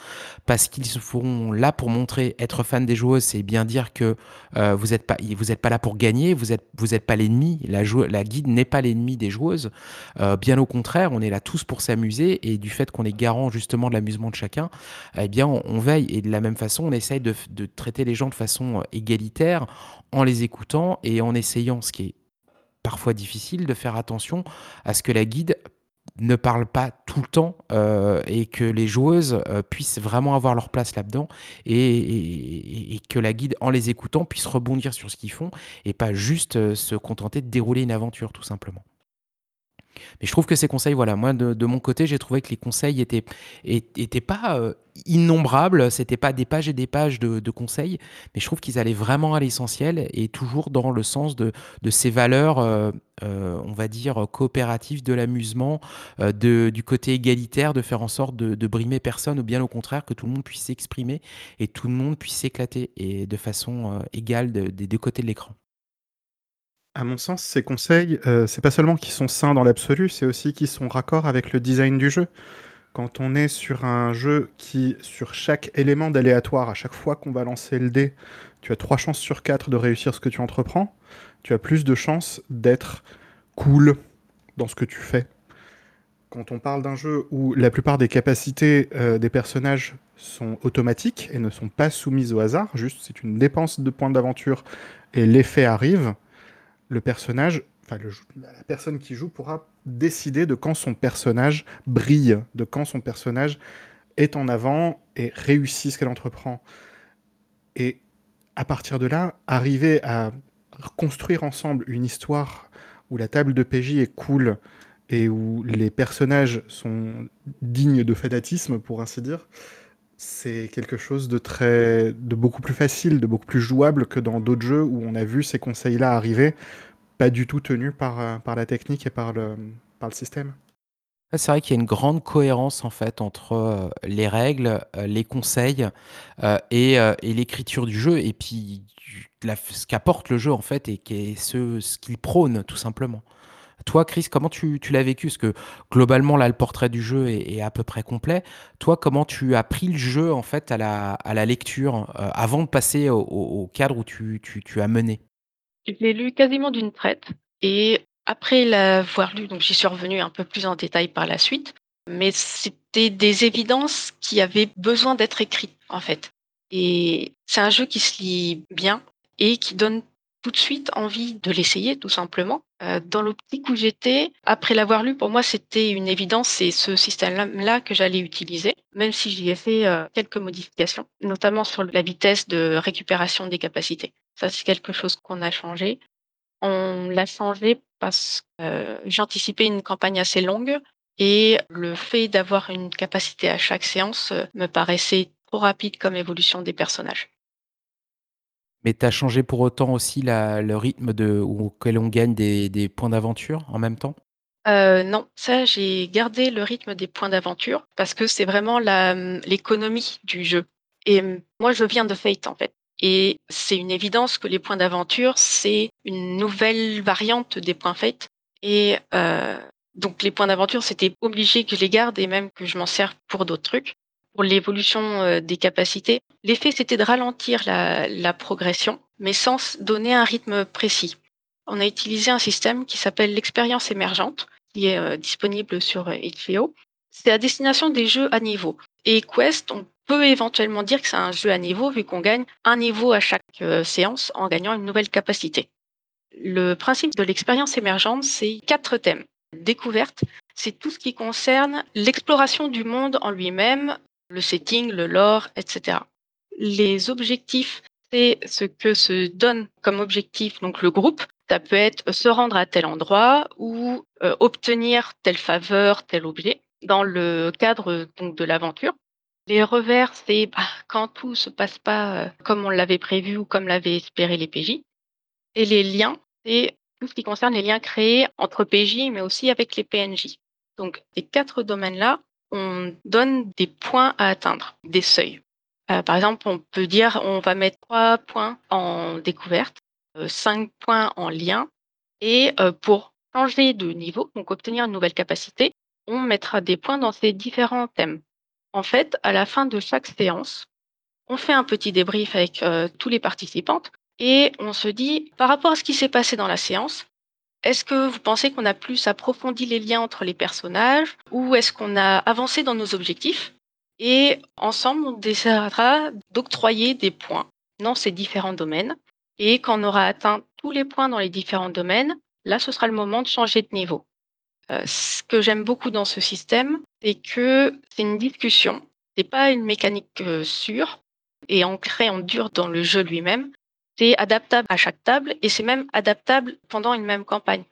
parce qu'ils se feront là pour montrer être fan des joueuses, c'est bien dire que euh, vous n'êtes pas, là pour gagner, vous êtes, vous êtes pas l'ennemi. La, la guide n'est pas l'ennemi des joueuses. Euh, bien au contraire, on est là tous pour s'amuser et du fait qu'on est garant justement de l'amusement de chacun, eh bien on, veille et de la même façon, on essaye de, de traiter les gens de façon euh, égalitaire en les écoutant et en essayant, ce qui est parfois difficile de faire attention à ce que la guide ne parle pas tout le temps euh, et que les joueuses euh, puissent vraiment avoir leur place là-dedans et, que la guide, en les écoutant, puisse rebondir sur ce qu'ils font et pas juste euh, se contenter de dérouler une aventure tout simplement. Mais je trouve que ces conseils, voilà, moi de, mon côté, j'ai trouvé que les conseils étaient, étaient pas euh, innombrables, c'était pas des pages et des pages de, conseils, mais je trouve qu'ils allaient vraiment à l'essentiel et toujours dans le sens de, ces valeurs, euh, euh, on va dire, coopératives de l'amusement, du côté égalitaire, de faire en sorte de, brimer personne, ou bien au contraire que tout le monde puisse s'exprimer et tout le monde puisse s'éclater et de façon égale des deux côtés de l'écran. À mon sens, ces conseils, euh, c'est pas seulement qu'ils sont sains dans l'absolu, c'est aussi qu'ils sont raccords avec le design du jeu. Quand on est sur un jeu qui, sur chaque élément d'aléatoire, à chaque fois qu'on va lancer le dé, tu as trois chances sur quatre de réussir ce que tu entreprends, tu as plus de chances d'être cool dans ce que tu fais. Quand on parle d'un jeu où la plupart des capacités euh, des personnages sont automatiques et ne sont pas soumises au hasard, juste c'est une dépense de points d'aventure et l'effet arrive, le personnage, enfin la personne qui joue pourra décider de quand son personnage brille, de quand son personnage est en avant et réussit ce qu'elle entreprend. Et à partir de là, arriver à construire ensemble une histoire où la table de PJ est cool et où les personnages sont dignes de fanatisme, pour ainsi dire, c'est quelque chose de très, de beaucoup plus facile, de beaucoup plus jouable que dans d'autres jeux où on a vu ces conseils-là arriver, pas du tout tenus par, euh, la technique et par le, par le système. C'est vrai qu'il y a une grande cohérence en fait entre euh, les règles, euh, les conseils et, l'écriture du jeu et puis ce qu'apporte le jeu en fait et ce qu'il prône tout simplement. Toi, Chris, comment tu, l'as vécu? Parce que globalement, là, le portrait du jeu est, à peu près complet. Toi, comment tu as pris le jeu en fait à la, lecture euh, avant de passer au, cadre où tu as mené? Je l'ai lu quasiment d'une traite. Et après l'avoir lu, donc j'y suis revenue un peu plus en détail par la suite. Mais c'était des évidences qui avaient besoin d'être écrites, en fait. Et c'est un jeu qui se lit bien et qui donne tout de suite envie de l'essayer tout simplement. Heu, dans l'optique où j'étais, après l'avoir lu, pour moi, c'était une évidence, c'est ce système là que j'allais utiliser, même si j'y ai fait, heu, quelques modifications, notamment sur la vitesse de récupération des capacités. Ça, c'est quelque chose qu'on a changé. On l'a changé parce que j'anticipais une campagne assez longue et le fait d'avoir une capacité à chaque séance, me paraissait trop rapide comme évolution des personnages. Mais tu as changé pour autant aussi le rythme de auquel on gagne des points d'aventure en même temps? Heu, non, ça j'ai gardé le rythme des points d'aventure parce que c'est vraiment l'économie du jeu et moi je viens de Fate en fait et c'est une évidence que les points d'aventure, c'est une nouvelle variante des points Fate et heu, donc les points d'aventure, c'était obligé que je les garde et même que je m'en serve pour d'autres trucs. Pour l'évolution, heu, des capacités, l'effet c'était de ralentir la progression, mais sans donner un rythme précis. On a utilisé un système qui s'appelle l'expérience émergente qui est, heu, disponible sur, heu, itch.io. C'est à destination des jeux à niveau et Quest, on peut éventuellement dire que c'est un jeu à niveau vu qu'on gagne un niveau à chaque, séance en gagnant une nouvelle capacité. Le principe de l'expérience émergente, c'est 4 thèmes. Découverte, c'est tout ce qui concerne l'exploration du monde en lui-même, le setting, le lore, et cetera. Les objectifs, c'est ce que se donne comme objectif donc le groupe. Ça peut être se rendre à tel endroit ou, heu, obtenir telle faveur, tel objet dans le cadre, donc de l'aventure. Les revers, c'est, bah, quand tout se passe pas, heu, comme on l'avait prévu ou comme l'avaient espéré les PJ et les liens, c'est tout ce qui concerne les liens créés entre PJ, mais aussi avec les PNJ. Donc ces 4 domaines-là, on donne des points à atteindre, des seuils. Heu, par exemple, on peut dire on va mettre 3 points en découverte, heu, 5 points en lien et heu, pour changer de niveau, donc obtenir une nouvelle capacité, on mettra des points dans ces différents thèmes. En fait, à la fin de chaque séance, on fait un petit débrief avec, tous les participantes et on se dit: «Par rapport à ce qui s'est passé dans la séance, est-ce que vous pensez qu'on a plus approfondi les liens entre les personnages ou est-ce qu'on a avancé dans nos objectifs?» et ensemble, on décidera d'octroyer des points dans ces différents domaines et quand on aura atteint tous les points dans les différents domaines, là, ce sera le moment de changer de niveau. Heu, ce que j'aime beaucoup dans ce système, c'est que c'est une discussion, c'est pas une mécanique, heu, sûre et ancrée en dur dans le jeu lui-même. C'est adaptable à chaque table et c'est même adaptable pendant une même campagne.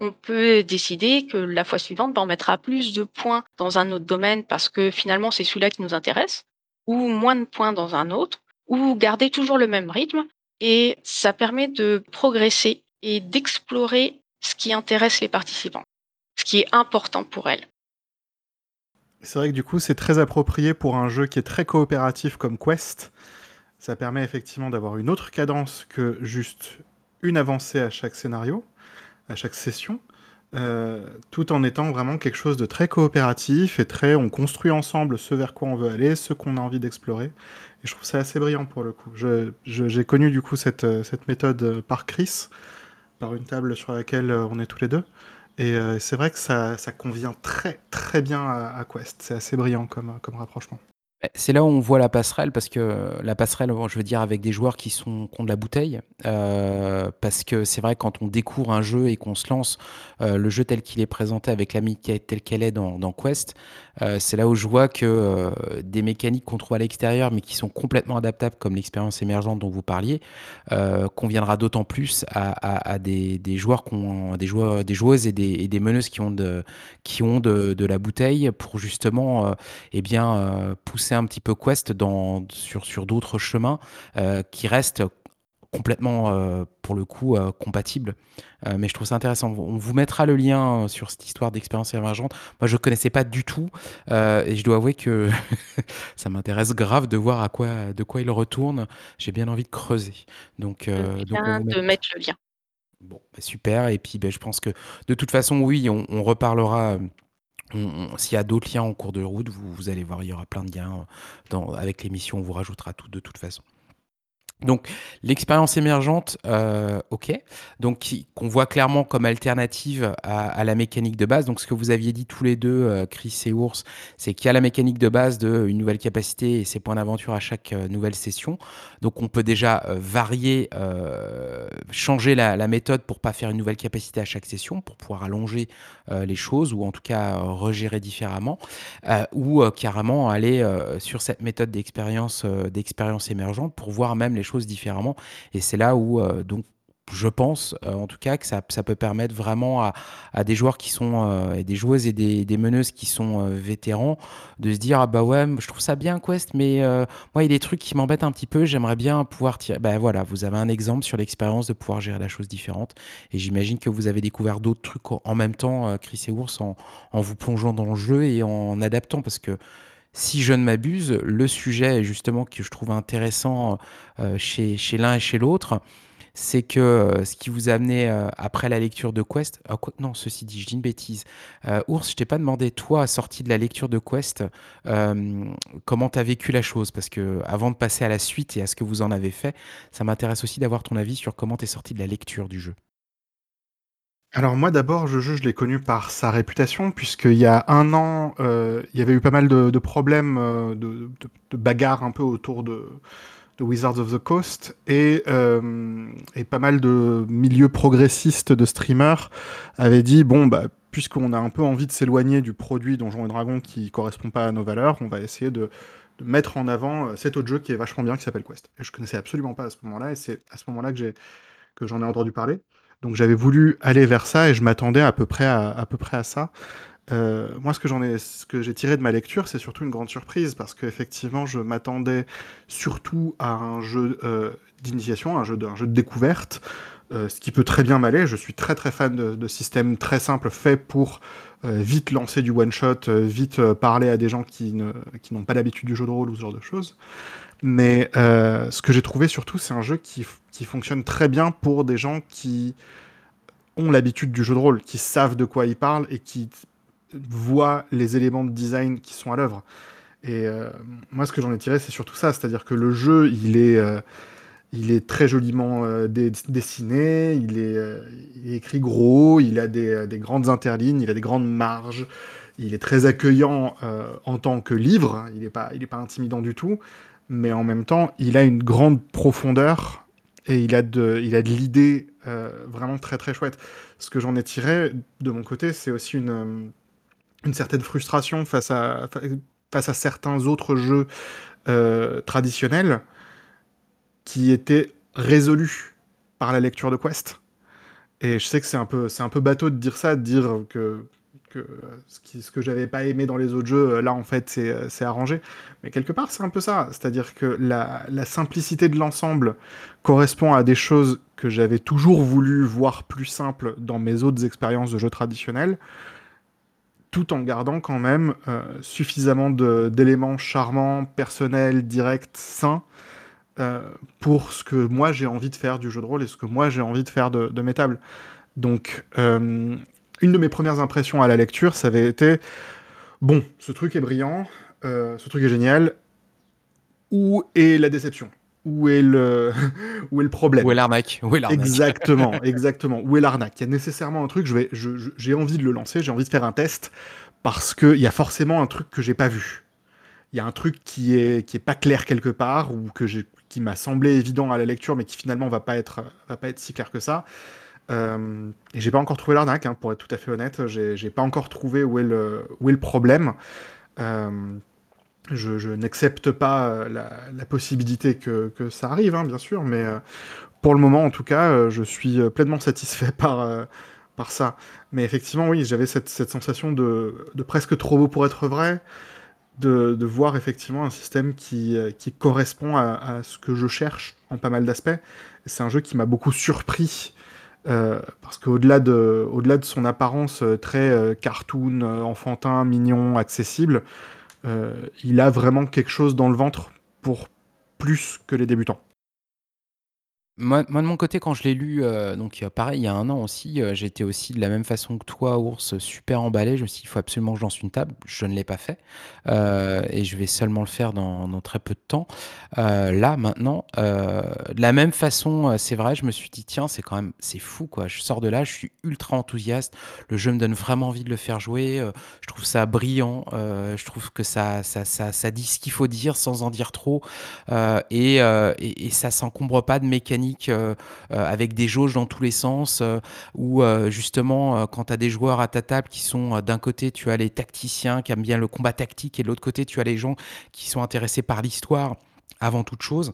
On peut décider que la fois suivante, bah, on mettra plus de points dans un autre domaine parce que finalement c'est celui-là qui nous intéresse ou moins de points dans un autre ou garder toujours le même rythme et ça permet de progresser et d'explorer ce qui intéresse les participants, ce qui est important pour elles. C'est vrai que du coup, c'est très approprié pour un jeu qui est très coopératif comme Quest. Ça permet effectivement d'avoir une autre cadence que juste une avancée à chaque scénario, à chaque session, heu, tout en étant vraiment quelque chose de très coopératif et très on construit ensemble ce vers quoi on veut aller, ce qu'on a envie d'explorer et je trouve ça assez brillant pour le coup. J'ai connu du coup cette, cette méthode, heu, par Chris, par une table sur laquelle, on est tous les 2 et c'est vrai que ça ça convient très, très bien à à Quest. C'est assez brillant comme, comme rapprochement. Beh, c'est là où on voit la passerelle parce que la passerelle, je veux dire avec des joueurs qui sont qui ont de la bouteille, heu, parce que c'est vrai quand on découvre un jeu et qu'on se lance, heu, le jeu tel qu'il est présenté avec la telle qu'elle est dans Quest, heu, c'est là où je vois que, des mécaniques qu'on trouve à l'extérieur, mais qui sont complètement adaptables comme l'expérience émergente dont vous parliez, conviendra d'autant plus à des joueurs des joueuses et des meneuses qui ont de qui ont de la bouteille pour justement, et bien, pousser un petit peu Quest dans sur sur d'autres chemins, heu, qui restent complètement, heu, pour le coup, compatibles. Heu, mais je trouve ça intéressant. On vous mettra le lien sur cette histoire d'expérience émergente. Moi, je connaissais pas du tout, et je dois avouer que ça m'intéresse grave de voir à quoi de quoi il retourne. J'ai bien envie de creuser. Donc on de mettre le lien. Bon, bah, super et puis, beh, je pense que de toute façon, oui, on on reparlera, s'il y a d'autres liens en cours de route, vous allez voir, il y aura plein de liens, dans avec l'émission, on vous rajoutera tout de toute façon. Donc l'expérience émergente, heu, OK, donc qu'on voit clairement comme alternative à la mécanique de base. Donc ce que vous aviez dit tous les 2, heu, Chris et Ours, c'est qu'il y a la mécanique de base de nouvelle capacité et ses points d'aventure à chaque, nouvelle session. Donc on peut déjà, varier, changer la méthode pour pas faire une nouvelle capacité à chaque session, pour pouvoir allonger, les choses ou en tout cas, heu, regérer différemment. Heu, ou, carrément aller, sur cette méthode d'expérience, d'expérience émergente pour voir même les choses différemment et c'est là où, donc je pense, heu, en tout cas que ça ça peut permettre vraiment à à des joueurs qui sont, heu et des joueuses et des des meneuses qui sont, heu, vétérans de se dire: «Ah bah ouais, je trouve ça bien Quest, mais heu, moi il y a des trucs qui m'embêtent un petit peu, j'aimerais bien pouvoir tirer» bah voilà, vous avez un exemple sur l'expérience de pouvoir gérer la chose différente. Et j'imagine que vous avez découvert d'autres trucs en même temps, heu, Chris et Ours, en en vous plongeant dans le jeu et en adaptant parce que si je ne m'abuse, le sujet justement que je trouve intéressant, heu, chez chez l'un et chez l'autre, c'est que, heu, ce qui vous a amené, heu, après la lecture de Quest quoique non, ceci dit, je dis une bêtise. Ours, je t'ai pas demandé, toi, sorti de la lecture de Quest, comment tu vécu la chose? Parce qu'avant de passer à la suite et à ce que vous en avez fait, ça m'intéresse aussi d'avoir ton avis sur comment tu es sorti de la lecture du jeu. Alors moi d'abord, jeu, je l'ai connu par sa réputation, puisqu'il y a un an, il y avait eu pas mal de problèmes, de bagarres un peu autour de de Wizards of the Coast et hem et pas mal de milieux progressistes de streamers avaient dit: «Bon, bah, puisqu'on a un peu envie de s'éloigner du produit Donjons et Dragons qui correspond pas à nos valeurs, on va essayer de de mettre en avant, heu, cet autre jeu qui est vachement bien, qui s'appelle Quest» et je connaissais absolument pas à ce moment-là et c'est à ce moment-là que j'ai que j'en ai entendu parler. Donc j'avais voulu aller vers ça et je m'attendais à peu près à à peu près à ça. Heu, moi, ce que j'ai tiré de ma lecture, c'est surtout une grande surprise parce qu'effectivement, je m'attendais surtout à un jeu, heu, d'initiation, un jeu de découverte, heu, ce qui peut très bien m'aller. Je suis très, très fan de systèmes très simples faits pour, vite lancer du one shot, vite, parler à des gens qui n'ont pas l'habitude du jeu de rôle ou ce genre de choses. Mais, ce que j'ai trouvé surtout, c'est un jeu qui fonctionne très bien pour des gens qui ont l'habitude du jeu de rôle, qui savent de quoi ils parlent et qui voient les éléments de design qui sont à l'œuvre. Et euh, moi, ce que j'en ai tiré, c'est surtout ça, c'est-à-dire que le jeu, il est, euh, il est très joliment euh, dessiné, il est, écrit gros, il a des, des, grandes interlignes, il a des grandes marges, il est très accueillant en tant que livre, il n'est pas, pas intimidant du tout, mais en même temps, il a une grande profondeur et il a de, il a de l'idée vraiment très très chouette. Ce que j'en ai tiré de mon côté, c'est aussi une, une certaine frustration face à, face à certains autres jeux euh, traditionnels qui étaient résolus par la lecture de Quest. Et je sais que c'est un peu, un peu bateau de dire ça, de dire que, que ce, ce que j'avais pas aimé dans les autres jeux, là en fait c'est, c'est arrangé. Mais quelque part c'est un peu ça, c'est-à-dire que la, la simplicité de l'ensemble correspond à des choses que j'avais toujours voulu voir plus simples dans mes autres expériences de jeux traditionnels tout en gardant quand même euh, suffisamment d'éléments charmants, personnels, directs, sains, euh, pour ce que moi j'ai envie de faire du jeu de rôle et ce que moi j'ai envie de faire de, mes tables. Donc, euh, une de mes premières impressions à la lecture, ça avait été bon, ce truc est brillant, ce truc est génial. Où est la déception? Où est le où est le problème Où est l'arnaque? Exactement, exactement. Où est l'arnaque? Il y a nécessairement un truc. Je vais, j'ai je, envie de le lancer. J'ai envie de faire un test parce que il y a forcément un truc que j'ai pas vu. Il y a un truc qui est qui est pas clair quelque part ou que j'ai qui m'a semblé évident à la lecture, mais qui finalement va pas être va pas être si clair que ça. Euh, et j'ai pas encore trouvé l'arnaque, hein, pour être tout à fait honnête. J'ai pas encore trouvé où est le où est le problème. Euh, je, n'accepte pas euh, la, possibilité que, ça arrive, hein, bien sûr, mais euh, pour le moment, en tout cas, euh, je suis pleinement satisfait par, ça. Mais effectivement, oui, j'avais cette, sensation de, presque trop beau pour être vrai, de, voir effectivement un système qui, correspond à, ce que je cherche en pas mal d'aspects. C'est un jeu qui m'a beaucoup surpris. Parce qu'au-delà de, son apparence très cartoon, enfantin, mignon, accessible, il a vraiment quelque chose dans le ventre pour plus que les débutants. Moi de mon côté quand je l'ai lu, heu, donc pareil il y a 1 an aussi, heu, j'étais aussi de la même façon que toi ours, super emballé. Je me suis dit: «Il faut absolument que je lance une table». Je ne l'ai pas fait, heu et je vais seulement le faire dans très peu de temps. Là maintenant, de la même façon, c'est vrai, je me suis dit: «Tiens, c'est quand même c'est fou quoi». Je sors de là, je suis ultra enthousiaste. Le jeu me donne vraiment envie de le faire jouer, je trouve ça brillant, je trouve que ça ça ça dit ce qu'il faut dire sans en dire trop, et heu et et ça s'encombre pas de mécaniques, heu heu, avec des jauges dans tous les sens, heu, où justement, quand tu as des joueurs à ta table qui sont, d'un côté tu as les tacticiens qui aiment bien le combat tactique et de l'autre côté tu as les gens qui sont intéressés par l'histoire avant toute chose.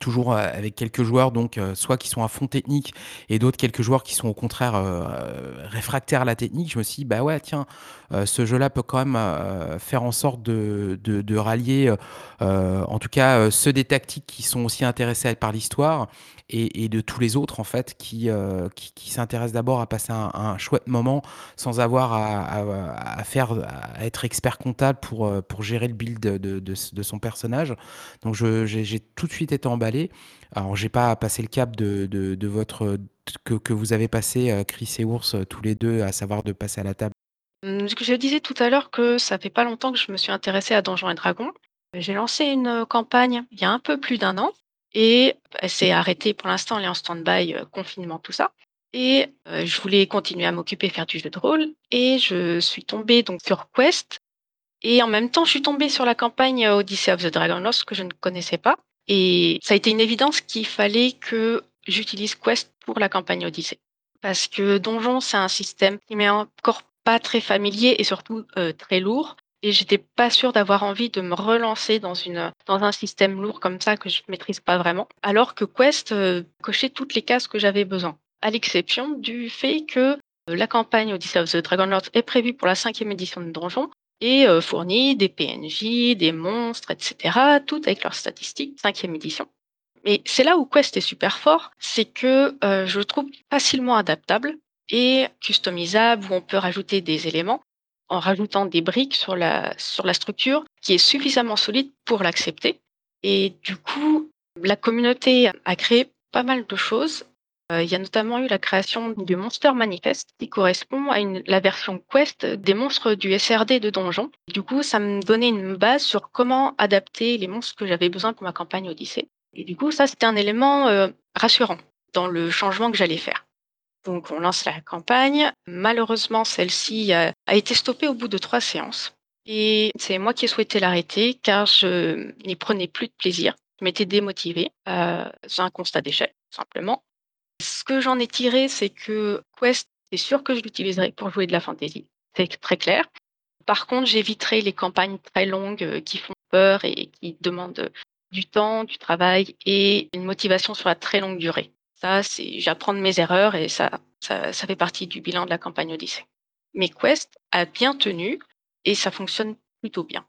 Toujours, avec quelques joueurs donc soit qui sont à fond technique et d'autres quelques joueurs qui sont au contraire, réfractaires à la technique. Je me suis dit: «Bah ouais tiens, ce jeu-là peut quand même, heu, faire en sorte de rallier, heu, en tout cas, ceux des tactiques qui sont aussi intéressés par l'histoire et de tous les autres en fait qui, s'intéressent d'abord à passer un chouette moment sans avoir à faire à être expert comptable pour, gérer le build de son personnage». Donc j'ai tout de suite été emballé. Alors j'ai pas passé le cap de votre que que vous avez passé, Chris et Ours, tous les 2, à savoir de passer à la table. Mmh, je disais tout à l'heure que ça fait pas longtemps que je me suis intéressée à Donjons& Dragons. J'ai lancé une campagne il y a un peu plus d'1 an et elle s'est arrêtée pour l'instant, elle est en stand-by, heu, confinement tout ça et heu, je voulais continuer à m'occuper, faire du jeu de rôle et je suis tombée donc sur Quest et en même temps je suis tombée sur la campagne Odyssey of the Dragon Lost que je ne connaissais pas et ça a été une évidence qu'il fallait que j'utilise Quest pour la campagne Odyssey. Parce que Donjon, c'est un système qui m'est encore pas très familier et surtout, heu, très lourd et j'étais pas sûre d'avoir envie de me relancer dans une, dans un système lourd comme ça que je maîtrise pas vraiment. Alors que Quest, heu, cochait toutes les cases que j'avais besoin. À l'exception du fait que, heu, la campagne Odyssey of the Dragon Lord est prévue pour la 5e édition de Donjon et fournit des PNJ, des monstres et cetera, tout avec leurs statistiques, 5e édition. Mais c'est là où Quest est super fort, c'est que, je le trouve facilement adaptable et customisable, où on peut rajouter des éléments en rajoutant des briques sur la sur la structure qui est suffisamment solide pour l'accepter et du coup, la communauté a créé pas mal de choses. Heu, il y a notamment eu la création du Monster Manifest qui correspond à la version Quest des monstres du SRD de Donjon. Du coup, ça me donnait une base sur comment adapter les monstres que j'avais besoin pour ma campagne Odyssey et du coup ça c'était un élément, heu, rassurant dans le changement que j'allais faire. Donc on lance la campagne. Malheureusement celle-ci, heu, a été stoppée au bout de 3 séances et c'est moi qui ai souhaité l'arrêter car je n'y prenais plus de plaisir. Je m'étais démotivée, c'est un constat d'échec, simplement. Ce que j'en ai tiré, c'est que Quest, c'est sûr que je l'utiliserai pour jouer de la fantasy, c'est très clair. Par contre, j'éviterai les campagnes très longues, heu, qui font peur et qui demandent, du temps, du travail et une motivation sur la très longue durée. Ça, c'est j'apprends de mes erreurs et ça ça ça fait partie du bilan de la campagne Odyssey. Mais Quest a bien tenu et ça fonctionne plutôt bien.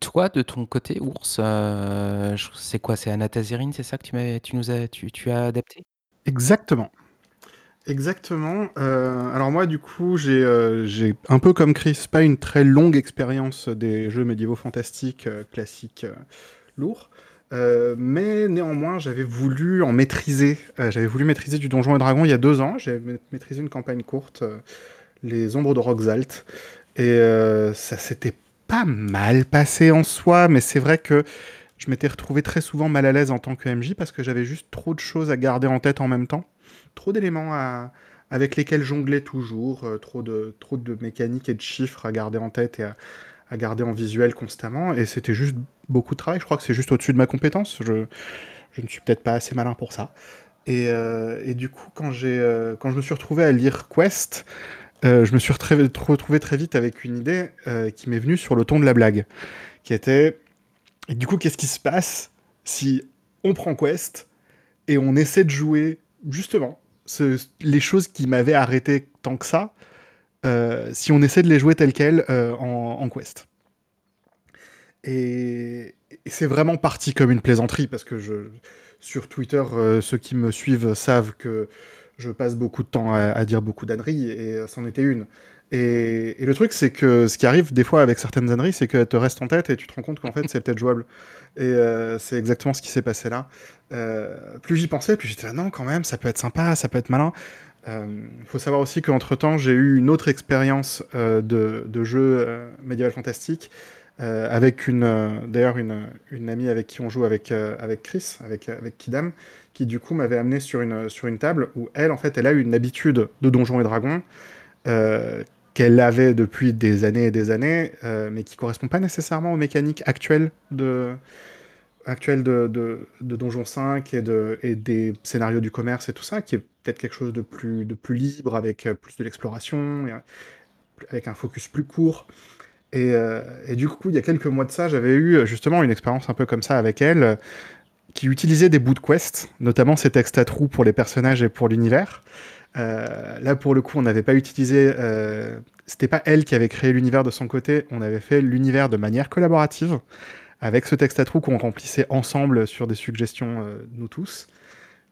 Toi de ton côté Ours, heu, j c'est quoi? C'est Anat-Azerine, c'est ça que tu tu nous as tu tu as adapté? Exactement. Exactement, heu, alors moi du coup j'ai, heu, j'ai un peu comme Chris, pas une très longue expérience des jeux médiévaux fantastiques, classiques, lourds, heu, mais néanmoins j'avais voulu en maîtriser, heu, j'avais voulu maîtriser du Donjons& Dragons il y a 2 ans. J'avais mai maîtrisé une campagne courte, heu, Les Ombres de Roxalt et ça s'était pas mal passé en soi, mais c'est vrai que je m'étais retrouvé très souvent mal à l'aise en tant que MJ parce que j'avais juste trop de choses à garder en tête en même temps. Trop d'éléments avec lesquels jongler toujours, trop de trop de mécaniques et de chiffres à garder en tête et à à garder en visuel constamment et c'était juste beaucoup de travail. Je crois que c'est juste au-dessus de ma compétence. Je je ne suis peut-être pas assez malin pour ça et heu et du coup quand j'ai, heu, quand je me suis retrouvé à lire Quest, heu, je me suis retrouvé très vite avec une idée, qui m'est venue sur le ton de la blague, qui était: «Et du coup, qu'est-ce qui se passe si on prend Quest et on essaie de jouer justement les choses qui m'avaient arrêté tant que ça, si on essaie de les jouer telles quelles, heu, en en Quest?» et c'est vraiment parti comme une plaisanterie parce que sur Twitter, heu, ceux qui me suivent savent que je passe beaucoup de temps à dire beaucoup d'âneries et c'en était une. Et, et le truc, c'est que ce qui arrive des fois avec certaines âneries, c'est qu'elles te restent en tête et tu te rends compte qu'en fait, c'est peut-être jouable. Et euh, c'est exactement ce qui s'est passé là. Euh, plus j'y pensais, plus j'étais là, non, quand même, ça peut être sympa, ça peut être malin. Il euh, faut savoir aussi qu'entre temps, j'ai eu une autre expérience euh, de, jeu euh, médiéval fantastique euh, avec une, d'ailleurs une, amie avec qui on joue avec, avec Chris, avec, avec Kidam, qui du coup m'avait amené sur une, sur une table où elle, en fait, elle a eu une habitude de Donjons et Dragons qu'elle avait depuis des années et des années, mais qui correspond pas nécessairement aux mécaniques actuelles de actuelle de, de, Donjon 5 et, de, et des scénarios du commerce et tout ça, qui peut-être quelque chose de plus, de plus libre, avec plus de l'exploration, avec un focus plus court. Et, euh, et, du coup, il y a quelques mois de ça, j'avais eu justement une expérience un peu comme ça avec elle, qui utilisait des bouts de quest, notamment ces textes à trous pour les personnages et pour l'univers. Euh, là, pour le coup, on n'avait pas utilisé. Euh, C'était pas elle qui avait créé l'univers de son côté, on avait fait l'univers de manière collaborative avec ce texte à trous qu'on remplissait ensemble sur des suggestions, euh, nous tous.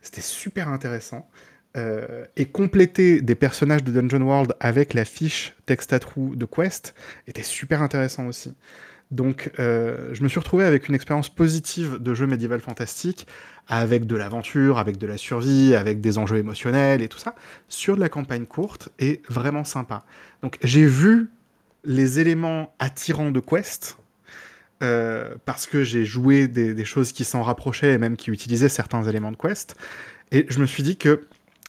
C'était super intéressant. Euh, et compléter des personnages de Dungeon World avec la fiche texte à trous de Quest était super intéressant aussi. Donc, euh, je me suis retrouvé avec une expérience positive de jeu médiéval fantastique, avec de l'aventure, avec de la survie, avec des enjeux émotionnels et tout ça, sur de la campagne courte et vraiment sympa. Donc, j'ai vu les éléments attirants de Quest euh, parce que j'ai joué des, choses qui s'en rapprochaient et même qui utilisaient certains éléments de Quest. Et je me suis dit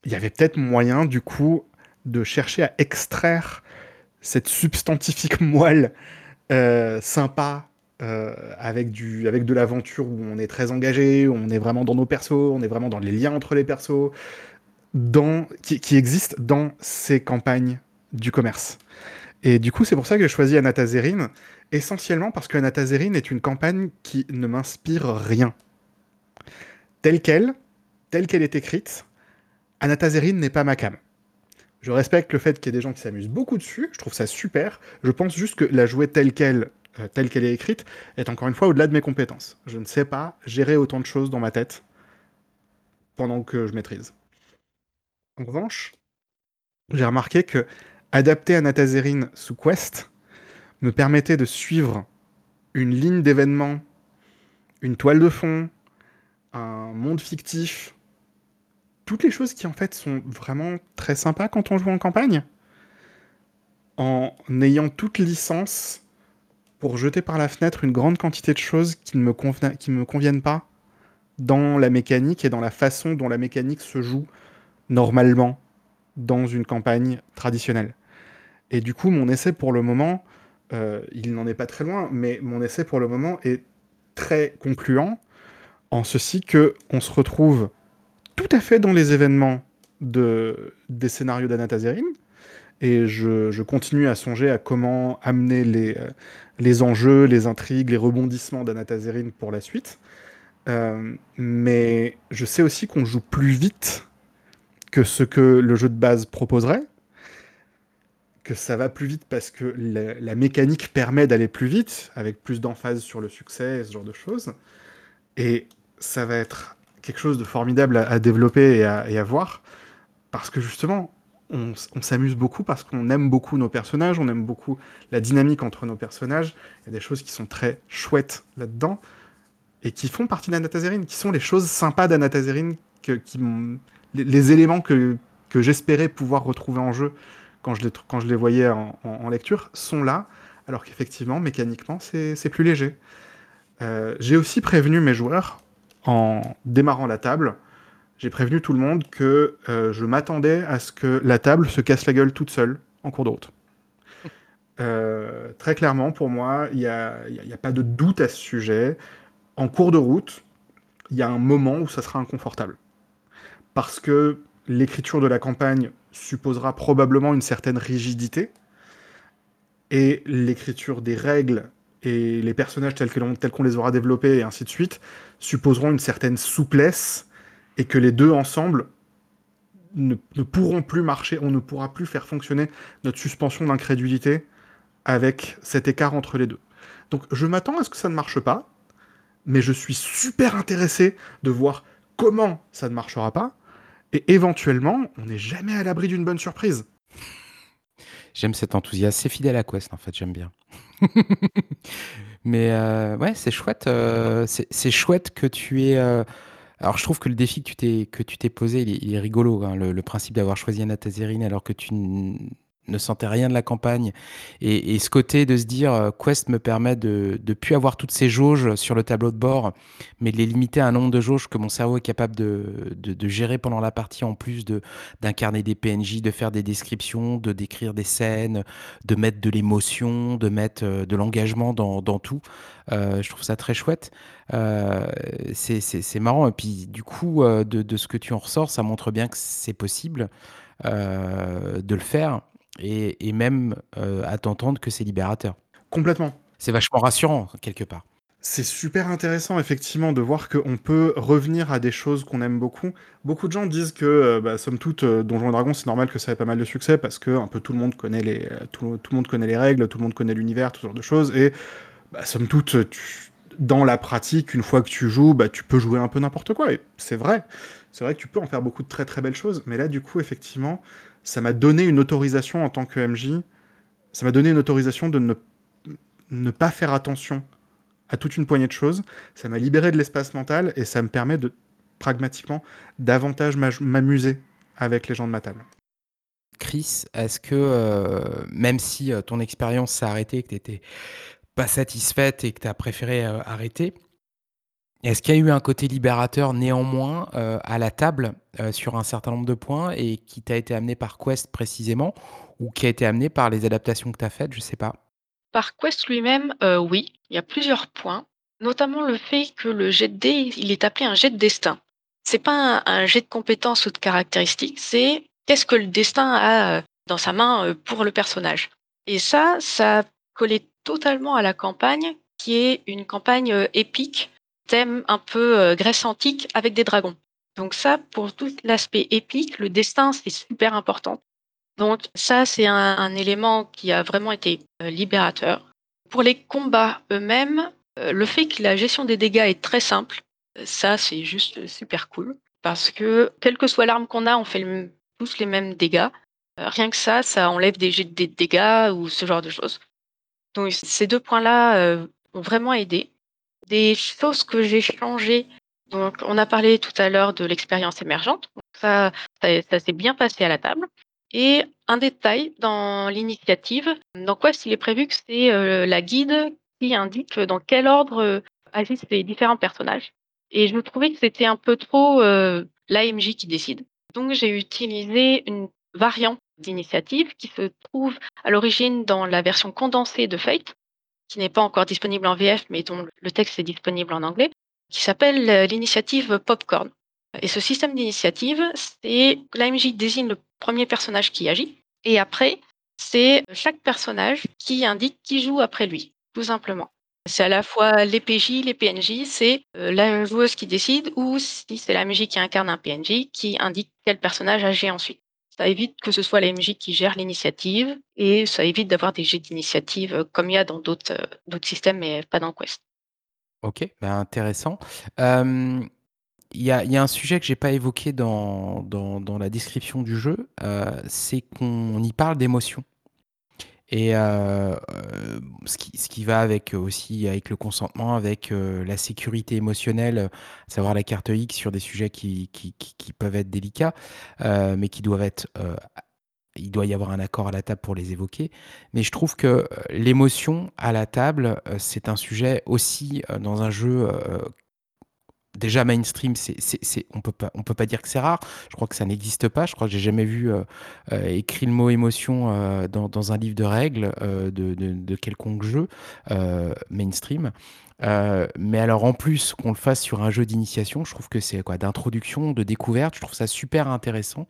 qu'il y avait peut-être moyen, du coup, de chercher à extraire cette substantifique moelle euh, sympa euh, avec, du, avec de l'aventure où on est très engagé, où on est vraiment dans nos persos, on est vraiment dans les liens entre les persos, dans, qui, qui existent dans ces campagnes du commerce. Et du coup, c'est pour ça que j'ai choisi Anatazerine, essentiellement parce que Anatazerine est une campagne qui ne m'inspire rien. Telle qu'elle, telle qu'elle est écrite, Anatazerine n'est pas ma cam. Je respecte le fait qu'il y ait des gens qui s'amusent beaucoup dessus, je trouve ça super. Je pense juste que la jouer telle qu'elle, euh, telle qu'elle est écrite, est encore une fois au-delà de mes compétences. Je ne sais pas gérer autant de choses dans ma tête pendant que je maîtrise. En revanche, j'ai remarqué que adapter Anatazerine sous Quest me permettait de suivre une ligne d'événements, une toile de fond, un monde fictif, toutes les choses qui en fait sont vraiment très sympas quand on joue en campagne, en ayant toute licence pour jeter par la fenêtre une grande quantité de choses qui ne me, conviennent pas dans la mécanique et dans la façon dont la mécanique se joue normalement dans une campagne traditionnelle. Et du coup, mon essai pour le moment, euh, il n'en est pas très loin, mais mon essai pour le moment est très concluant, en ceci que on se retrouve tout à fait dans les événements de, des scénarios d'Anatazerine, et je, je, continue à songer à comment amener les, euh, les enjeux, les intrigues, les rebondissements d'Anatazerine pour la suite. Euh, mais je sais aussi qu'on joue plus vite que ce que le jeu de base proposerait, que ça va plus vite parce que la, la mécanique permet d'aller plus vite, avec plus d'emphase sur le succès ce genre de choses. Et ça va être quelque chose de formidable à, développer et à, voir, parce que justement, on, s'amuse beaucoup parce qu'on aime beaucoup nos personnages, on aime beaucoup la dynamique entre nos personnages. Il y a des choses qui sont très chouettes là-dedans et qui font partie d'Anatazerine, qui sont les choses sympas d'Anatazerine, les, éléments que, que j'espérais pouvoir retrouver en jeu quand je les, quand je les voyais en lecture, sont là, alors qu'effectivement, mécaniquement, c'est plus léger. Euh, j'ai aussi prévenu mes joueurs, en démarrant la table, j'ai prévenu tout le monde que euh, je m'attendais à ce que la table se casse la gueule toute seule en cours de route. Euh, très clairement, pour moi, il n'y a, a, a, pas de doute à ce sujet. En cours de route, il y a un moment où ça sera inconfortable. Parce que l'écriture de la campagne supposera probablement une certaine rigidité, et l'écriture des règles et les personnages tels qu'on tels qu'on les aura développés et ainsi de suite supposeront une certaine souplesse, et que les deux ensemble ne, ne pourront plus marcher, on ne pourra plus faire fonctionner notre suspension d'incrédulité avec cet écart entre les deux. Donc je m'attends à ce que ça ne marche pas, mais je suis super intéressé de voir comment ça ne marchera pas, et éventuellement, on n'est jamais à l'abri d'une bonne surprise. J'aime cet enthousiasme. C'est fidèle à Quest, en fait, j'aime bien. Mais heu, ouais, c'est chouette, heu, c'est chouette que tu aies, heu alors je trouve que le défi que tu t'es que tu t'es posé, il est rigolo, hein, le principe d'avoir choisi Anatazerine alors que tu ne sentais rien de la campagne et ce côté de se dire, heu: «Quest me permet de de plus avoir toutes ces jauges sur le tableau de bord, mais de les limiter à un nombre de jauges que mon cerveau est capable de de gérer pendant la partie, en plus de d'incarner des PNJ, de faire des descriptions, de décrire des scènes, de mettre de l'émotion, de mettre, heu, de l'engagement dans dans tout». Heu, je trouve ça très chouette. Heu, c'est marrant et puis du coup, de de ce que tu en ressors, ça montre bien que c'est possible, de le faire et et même, heu, à t'entendre que c'est libérateur. Complètement. C'est vachement rassurant, quelque part. C'est super intéressant effectivement de voir qu'on peut revenir à des choses qu'on aime beaucoup. Beaucoup de gens disent que, heu, bah, somme toute, heu, Donjons& Dragons, c'est normal que ça ait pas mal de succès parce qu'un peu tout le monde connaît les, heu, tout tout le monde connaît les règles, tout le monde connaît l'univers, tout ce genre de choses et bah, somme toute, tu dans la pratique, une fois que tu joues, bah, tu peux jouer un peu n'importe quoi et c'est vrai. C'est vrai que tu peux en faire beaucoup de très, très belles choses, mais là, du coup, effectivement, ça m'a donné une autorisation en tant que MJ. Ça m'a donné une autorisation de ne pas faire attention à toute une poignée de choses. Ça m'a libéré de l'espace mental et ça me permet de, pragmatiquement, davantage m'amuser avec les gens de ma table. Chris, est-ce que, heu, même si, heu, ton expérience s'est arrêtée que tu étais pas satisfaite et que tu as préféré, heu, arrêter, est-ce qu'il y a eu un côté libérateur néanmoins, heu, à la table, heu, sur un certain nombre de points et qui t'a été amené par Quest précisément ou qui a été amené par les adaptations que tu faites? Je sais pas. Par Quest lui-même, heu, oui, il y a plusieurs points, notamment le fait que le jet de dés, il est appelé un jet de destin. C'est pas un un jet de compétences ou de caractéristiques, c'est qu'est-ce que le destin a, dans sa main, pour le personnage et ça, ça collait totalement à la campagne qui est une campagne, épique, thème un peu, heu, Grèce antique avec des dragons. Donc ça, pour tout l'aspect épique, le destin, c'est super important. Donc ça, c'est un élément qui a vraiment été, heu, libérateur. Pour les combats eux-mêmes, heu, le fait que la gestion des dégâts est très simple, ça, c'est juste, super cool parce que, quelle que soit l'arme qu'on a, on fait tous les mêmes dégâts. Rien que ça, ça enlève des des dégâts ou ce genre de choses. Donc ces 2 points-là, ont vraiment aidé. Des choses que j'ai changées, donc on a parlé tout à l'heure de l'expérience émergente, ça, ça s'est bien passé à la table. Et un détail dans l'initiative, dans Quest, il est prévu que c'est, heu, la guide qui indique dans quel ordre, heu, agissent les différents personnages. Et je trouvais que c'était un peu trop, heu, l'AMJ qui décide. Donc j'ai utilisé une variante d'initiative qui se trouve à l'origine dans la version condensée de Fate, qui n'est pas encore disponible en VF, mais dont le texte est disponible en anglais, qui s'appelle, heu, l'initiative Popcorn et ce système d'initiative, c'est l'AMJ désigne le 1er personnage qui agit et après, c'est chaque personnage qui indique qui joue après lui, tout simplement. C'est à la fois les PJ, les PNJ, c'est, heu, la joueuse qui décide ou si c'est la MJ qui incarne un PNJ qui indique quel personnage agit ensuite. Ça évite que ce soit la MJ qui gère l'initiative et ça évite d'avoir des jets d'initiative, heu, comme il y a dans d'autres, heu, d'autres systèmes, mais pas dans Quest. OK, bah, intéressant. Il y a un sujet que j'ai pas évoqué dans la description du jeu, heu, c'est qu'on y parle d'émotions et heu, hem, ce qui va avec, aussi avec le consentement, avec, heu, la sécurité émotionnelle, à savoir la carte X sur des sujets qui qui peuvent être délicats, mais qui doivent être, il doit y avoir un accord à la table pour les évoquer. Mais je trouve que, l'émotion à la table, c'est un sujet aussi, dans un jeu, déjà mainstream, c'est c'est on peut pas on peut pas dire que c'est rare. Je crois que ça n'existe pas. Je crois que j'ai jamais vu, heu heu, écrit le mot émotion, heu, dans un livre de règles, de quelconque jeu, mainstream. Heu, mais alors en plus qu'on le fasse sur un jeu d'initiation, je trouve que c'est quoi? D'introduction, de découverte, je trouve ça super intéressant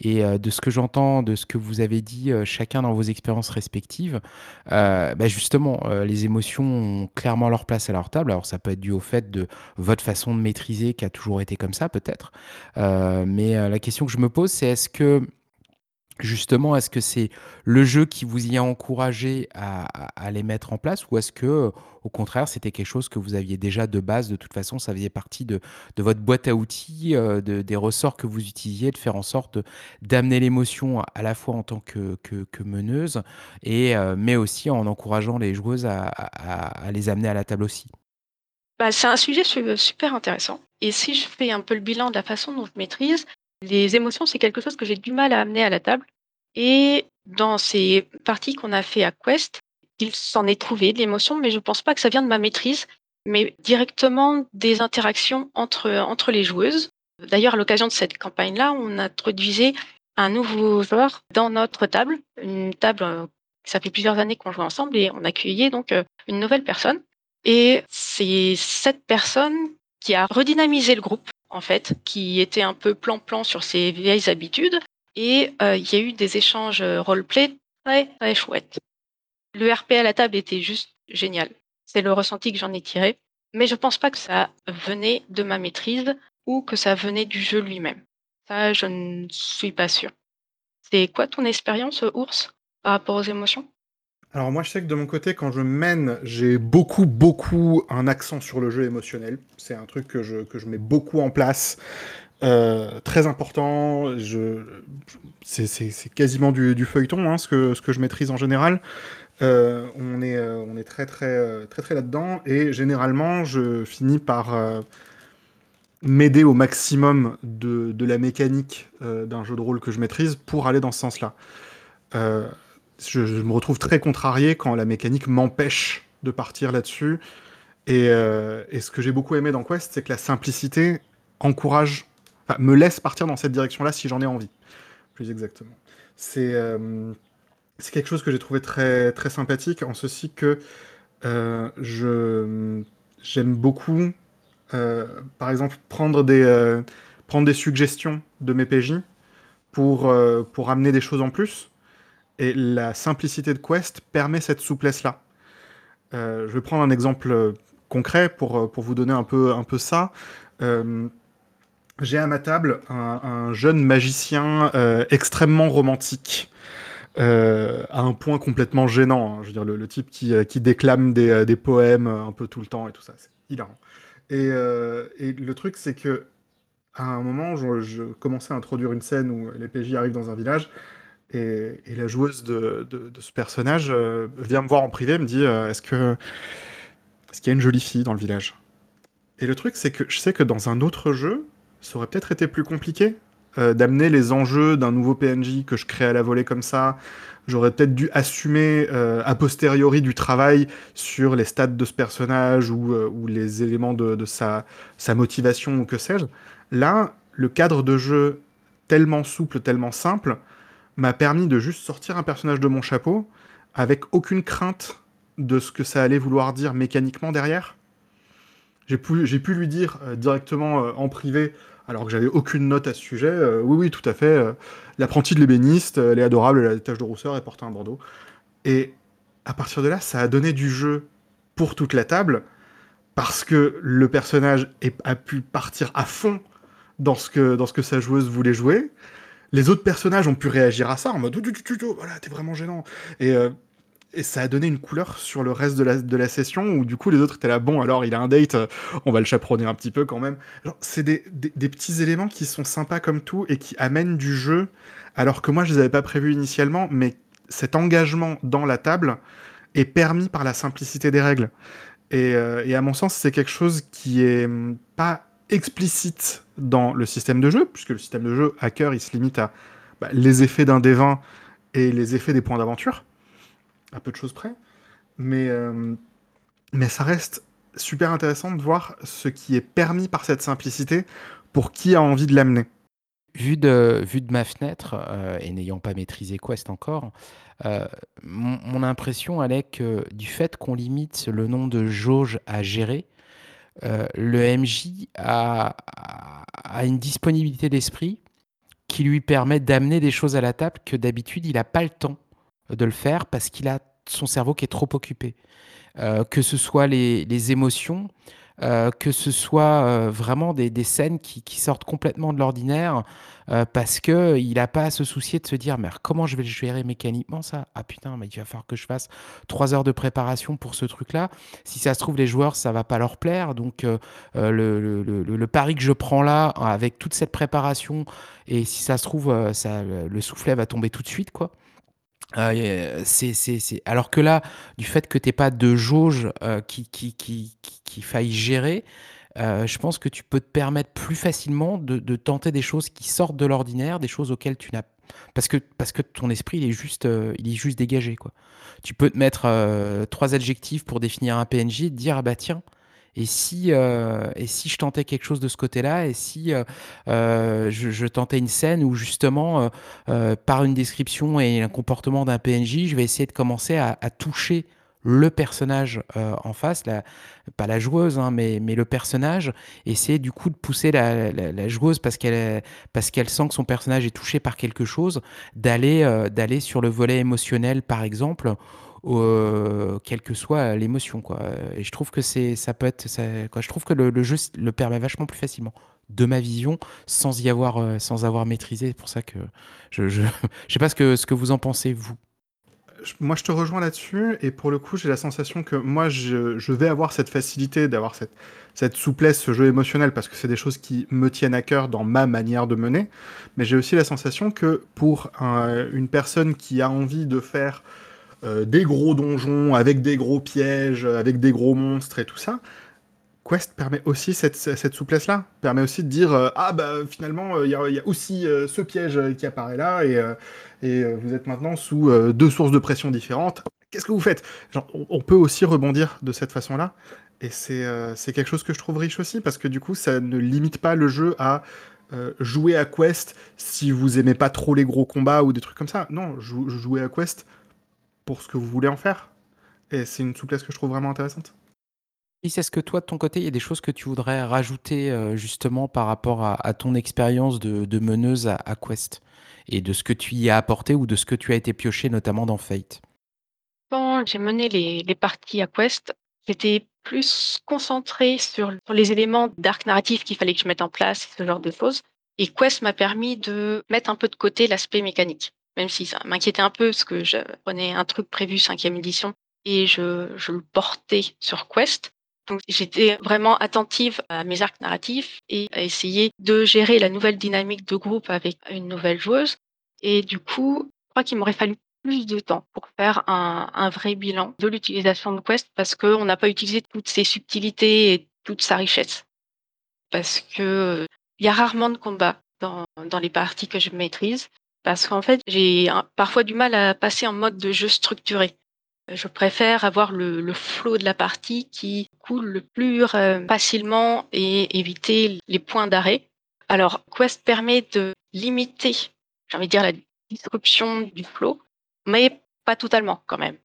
et heu, de ce que j'entends, de ce que vous avez dit, heu, chacun dans vos expériences respectives, bah, justement, les émotions ont clairement leur place à leur table. Alors ça peut être dû au fait de votre façon de maîtriser qui a toujours été comme ça peut-être, mais la question que je me pose, c'est est-ce que Justement, est-ce que c'est le jeu qui vous y a encouragé à les mettre en place? Ou est-ce que, au contraire, c'était quelque chose que vous aviez déjà de base, de toute façon, ça faisait partie de votre boîte à outils, de des ressorts que vous utilisiez, de faire en sorte d'amener l'émotion à la fois en tant que meneuse et heu, mais aussi en encourageant les joueuses à les amener à la table aussi? Bah, c'est un sujet su super intéressant. Et si je fais un peu le bilan de la façon dont je maîtrise, les émotions, c'est quelque chose que j'ai du mal à amener à la table. Et dans ces parties qu'on a fait à Quest, il s'en est trouvé de l'émotion, mais je pense pas que ça vient de ma maîtrise, mais directement des interactions entre, les joueuses. D'ailleurs, à l'occasion de cette campagne-là, on introduisait un nouveau joueur dans notre table, une table, ça fait plusieurs années qu'on joue ensemble et on accueillait donc, heu, une nouvelle personne et c'est cette personne qui a redynamisé le groupe, en fait, qui était un peu plan-plan sur ses vieilles habitudes et heu, il y a eu des échanges, roleplay très, très chouettes. Le RP à la table était juste génial. C'est le ressenti que j'en ai tiré, mais je pense pas que ça venait de ma maîtrise ou que ça venait du jeu lui-même. Ça, je ne suis pas sûre. C'est quoi ton expérience, Ours, par rapport aux émotions? Alors moi, je sais que de mon côté, quand je mène, j'ai beaucoup, beaucoup un accent sur le jeu émotionnel. C'est un truc que je, que je mets beaucoup en place, euh, très important. Je, c'est, quasiment du, du feuilleton, hein, ce que, ce que je maîtrise en général. Euh, on est, euh, on est très, très, euh, très, très là-dedans. Et généralement, je finis par m'aider au maximum de, de la mécanique d'un jeu de rôle que je maîtrise pour aller dans ce sens-là. Je, me retrouve très contrarié quand la mécanique m'empêche de partir là-dessus. Et, et ce que j'ai beaucoup aimé dans Quest, c'est que la simplicité encourage, me laisse partir dans cette direction-là si j'en ai envie, plus exactement. C'est c'est quelque chose que j'ai trouvé très, très sympathique, en ceci que euh, j'aime beaucoup, euh, par exemple, prendre des, euh, prendre des suggestions de mes PJ pour, pour amener des choses en plus. Et la simplicité de Quest permet cette souplesse-là. Je vais prendre un exemple concret pour, pour vous donner un peu, un peu ça. J'ai à ma table un, un jeune magicien extrêmement romantique, euh, à un point complètement gênant. hein. Je veux dire, le, type qui, euh, qui déclame des, euh, poèmes un peu tout le temps et tout ça, c'est hilarant. Et, et le truc, c'est que à un moment, je, commençais à introduire une scène où les PJ arrivent dans un village et, et la joueuse de, ce personnage vient me voir en privé, me dit Est-ce que est-ce qu'il y a une jolie fille dans le village? Et le truc, c'est que je sais que dans un autre jeu, ça aurait peut-être été plus compliqué euh, d'amener les enjeux d'un nouveau PNJ que je crée à la volée comme ça. J'aurais peut-être dû assumer euh, a posteriori du travail sur les stats de ce personnage ou, euh, les éléments de, sa, motivation ou que sais-je. Là, le cadre de jeu tellement souple, tellement simple, m'a permis de juste sortir un personnage de mon chapeau avec aucune crainte de ce que ça allait vouloir dire mécaniquement derrière. J'ai pu, lui dire directement en privé, alors que j'avais aucune note à ce sujet, euh, oui, oui, tout à fait, euh, l'apprentie de l'ébéniste, euh, elle est adorable, elle a des taches de rousseur, elle porte un bandeau. Et à partir de là, ça a donné du jeu pour toute la table, parce que le personnage a pu partir à fond dans ce que, dans ce que sa joueuse voulait jouer, les autres personnages ont pu réagir à ça en mode tu, tu, tu, tu, voilà, t'es vraiment gênant. Et, et ça a donné une couleur sur le reste de la, de la session où du coup les autres étaient là, bon alors il a un date, euh, on va le chaperonner un petit peu quand même. C'est des, des, petits éléments qui sont sympas comme tout et qui amènent du jeu alors que moi je les avais pas prévus initialement, mais cet engagement dans la table est permis par la simplicité des règles. Et, euh, et à mon sens, c'est quelque chose qui est hum, pas explicite dans le système de jeu, puisque le système de jeu à cœur, il se limite à bah, les effets d'un des 20 et les effets des points d'aventure, à peu de choses près. Mais, euh, mais ça reste super intéressant de voir ce qui est permis par cette simplicité pour qui a envie de l'amener. Vu de, vu de ma fenêtre, euh, et n'ayant pas maîtrisé Quest encore, euh, mon, impression est que du fait qu'on limite le nombre de jauges à gérer, le MJ a- a une disponibilité d'esprit qui lui permet d'amener des choses à la table que d'habitude il n'a pas le temps de le faire parce qu'il a son cerveau qui est trop occupé. Euh, que ce soit les, les émotions, heu, que ce soit, heu, vraiment des des scènes qui qui sortent complètement de l'ordinaire, parce qu'il a pas à se soucier de se dire: «Mais comment je vais le gérer mécaniquement ça? Ah putain, mais il va falloir que je fasse 3 heures de préparation pour ce truc-là. Si ça se trouve, les joueurs, ça va pas leur plaire, donc le le le le pari que je prends là, avec toute cette préparation et si ça se trouve, ça le soufflet va tomber tout de suite, quoi». Et c'est c'est c'est alors que là, du fait que tu pas de jauge, heu, qui qui qui qui qu'il faille gérer, heu, je pense que tu peux te permettre plus facilement de de tenter des choses qui sortent de l'ordinaire, des choses auxquelles tu n'as parce que parce que ton esprit, il est juste, heu, il est juste dégagé, quoi. Tu peux te mettre, heu, 3 adjectifs pour définir un PNJ et te dire: «Ah bah tiens, et si, heu et si je tentais quelque chose de ce côté-là? Et si, heu heu, je tentais une scène où justement, par une description et un comportement d'un PNJ, je vais essayer de commencer à toucher le personnage, en face, pas la joueuse, hein, mais mais le personnage, essayer du coup de pousser la la joueuse parce qu'elle parce qu'elle sent que son personnage est touché par quelque chose, d'aller, d'aller sur le volet émotionnel, par exemple, heu, quelle que soit l'émotion, quoi, et je trouve que c'est ça peut être quoi, je trouve que le jeu le permet vachement plus facilement, de ma vision, sans y avoir, heu, sans avoir maîtrisé. C'est pour ça que je je je sais pas ce que ce que vous en pensez, vous? Moi, je te rejoins là-dessus et pour le coup, j'ai la sensation que moi, je je vais avoir cette facilité d'avoir cette cette souplesse, ce jeu émotionnel, parce que c'est des choses qui me tiennent à cœur dans ma manière de mener. Mais j'ai aussi la sensation que pour un une personne qui a envie de faire, des gros donjons avec des gros pièges, avec des gros monstres et tout ça, Quest permet aussi cette cette souplesse-là. Permet aussi de dire, heu: «Ah bah, finalement, il y a il y a aussi, ce piège, qui apparaît là et et vous êtes maintenant sous, heu, 2 sources de pression différentes. Qu'est-ce que vous faites?» on peut aussi rebondir de cette façon-là et c'est, quelque chose que je trouve riche aussi parce que du coup, ça ne limite pas le jeu à, jouer à Quest si vous aimez pas trop les gros combats ou des trucs comme ça. Non, jou jouez à Quest pour ce que vous voulez en faire et c'est une souplesse que je trouve vraiment intéressante. Et est-ce que toi, de ton côté, il y a des choses que tu voudrais rajouter, heu, justement par rapport à à ton expérience de de meneuse à à Quest? Et de ce que tu y as apporté ou de ce que tu as été piocher notamment dans Fate? Quand j'ai mené les les parties à Quest, j'étais plus concentrée sur sur les éléments d'arc narratif qu'il fallait que je mette en place, ce genre de choses et Quest m'a permis de mettre un peu de côté l'aspect mécanique. Même si ça m'inquiétait un peu parce que je prenais un truc prévu 5e édition et je le portais sur Quest. Donc j'étais vraiment attentive à mes arcs narratifs et à essayer de gérer la nouvelle dynamique de groupe avec une nouvelle joueuse et du coup, je crois qu'il m'aurait fallu plus de temps pour faire un vrai bilan de l'utilisation de Quest parce qu'on n'a pas utilisé toutes ses subtilités et toute sa richesse. Parce que, heu, il y a rarement de combats dans dans les parties que je maîtrise parce qu'en fait, j'ai parfois du mal à passer en mode de jeu structuré. Heu, je préfère avoir le le flow de la partie qui coule le plus r facilement et éviter les points d'arrêt. Alors Quest permet de limiter, j'ai envie de dire la disruption du flow, mais pas totalement quand même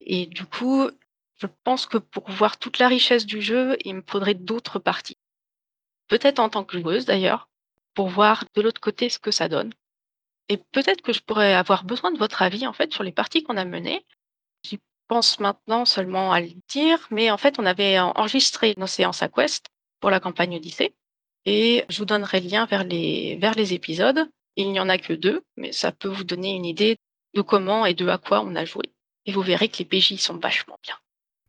et du coup, je pense que pour voir toute la richesse du jeu, il me faudrait d'autres parties. Peut-être en tant que joueuse d'ailleurs, pour voir de l'autre côté ce que ça donne et peut-être que je pourrais avoir besoin de votre avis en fait sur les parties qu'on a menées. J'y pense maintenant seulement à le dire, mais en fait, on avait en enregistré nos séances à Quest pour la campagne Odyssée et je vous donnerai le lien vers les épisodes. Il n'y en a que 2, mais ça peut vous donner une idée de comment et de à quoi on a joué et vous verrez que les PJ sont vachement bien.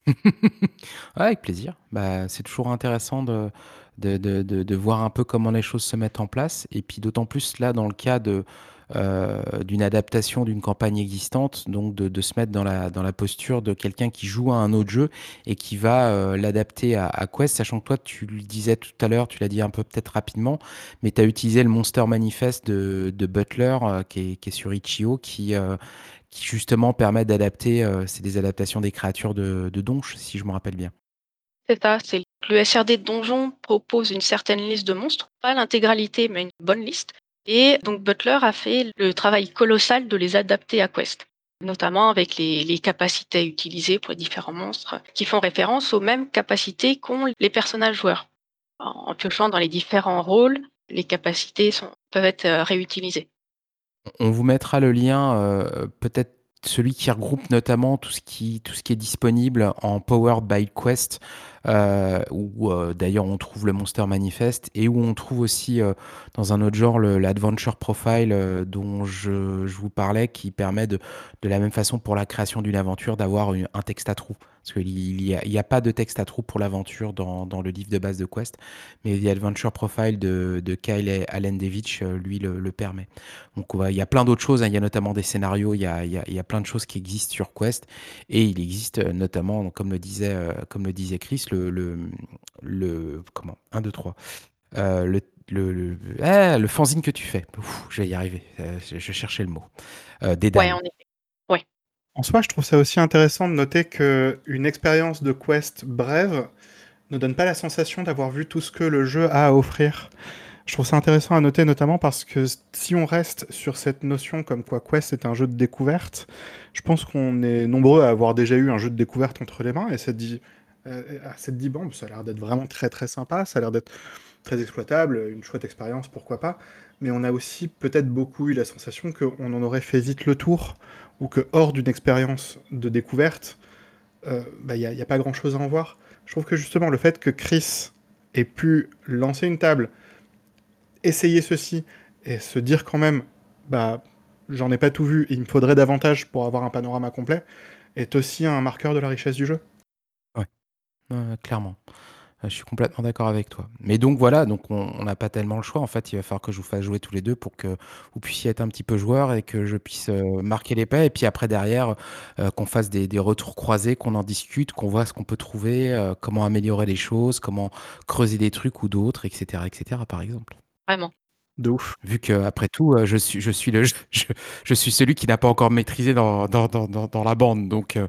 Avec plaisir. Bah, c'est toujours intéressant de voir un peu comment les choses se mettent en place et puis d'autant plus là, dans le cas de, d'une adaptation d'une campagne existante, donc de se mettre dans la posture de quelqu'un qui joue à un autre jeu et qui va, heu, l'adapter à Quest. Sachant que toi, tu le disais tout à l'heure, tu l'as dit un peu peut-être rapidement, mais tu as utilisé le Monster Manifest de Butler, heu, qui est sur Itch.io qui, justement permet d'adapter, c'est des adaptations des créatures de de donjon, si je me rappelle bien. C'est ça, c'est le SRD donjon propose une certaine liste de monstres, pas l'intégralité, mais une bonne liste et donc Butler a fait le travail colossal de les adapter à Quest. Notamment avec les capacités à utiliser pour les différents monstres qui font référence aux mêmes capacités qu'ont les personnages joueurs. En piochant dans les différents rôles, les capacités peuvent être, heu, réutilisées. On vous mettra le lien, heu, peut-être celui qui regroupe notamment tout ce qui, tout ce qui est disponible en Powered by Quest, euh, où euh, d'ailleurs on trouve le Monster Manifest et où on trouve aussi euh, dans un autre genre l'Adventure Profile dont je, je, vous parlais, qui permet de, de la même façon pour la création d'une aventure d'avoir un texte à trous. Parce qu'il n'y a, a, pas de texte à trous pour l'aventure dans, dans, le livre de base de Quest, mais The Adventure Profile de, de Kyle Alendevich, lui, le, le permet. Donc il y a plein d'autres choses, hein. il y a notamment des scénarios, il y a, il, y a, il y a, plein de choses qui existent sur Quest, et il existe notamment, comme le disait, comme le disait Chris, le, le, le comment? 1, 2, 3. Euh, le, le, ah, le, fanzine que tu fais. je vais y arriver. Euh, je, je, cherchais le mot. Euh, des effet. Ouais. En soi, je trouve ça aussi intéressant de noter qu'une expérience de quest brève ne donne pas la sensation d'avoir vu tout ce que le jeu a à offrir. Je trouve ça intéressant à noter notamment parce que si on reste sur cette notion comme quoi Quest est un jeu de découverte, je pense qu'on est nombreux à avoir déjà eu un jeu de découverte entre les mains et ça dit euh, cette D-Bomb, ça a l'air d'être vraiment très très sympa, ça a l'air d'être très exploitable, une chouette expérience, pourquoi pas. Mais on a aussi peut-être beaucoup eu la sensation qu'on en aurait fait vite le tour, ou que hors d'une expérience de découverte, il euh, n'y bah, a, pas grand-chose à en voir. Je trouve que justement le fait que Chris ait pu lancer une table, essayer ceci, et se dire quand même, bah j'en ai pas tout vu, il me faudrait davantage pour avoir un panorama complet, est aussi un marqueur de la richesse du jeu clairement. Je suis complètement d'accord avec toi. Mais donc voilà, donc on n'a pas tellement le choix. En fait, il va falloir que je vous fasse jouer tous les deux pour que vous puissiez être un petit peu joueur et que je puisse marquer les pas. Et puis après, derrière, qu'on fasse des, retours croisés, qu'on en discute, qu'on voit ce qu'on peut trouver, comment améliorer les choses, comment creuser des trucs ou d'autres, etc., etc., par exemple. Vraiment. De ouf. Vu qu'après tout, je suis, je suis, le, je, je suis celui qui n'a pas encore maîtrisé dans, dans, dans, dans la bande. Donc,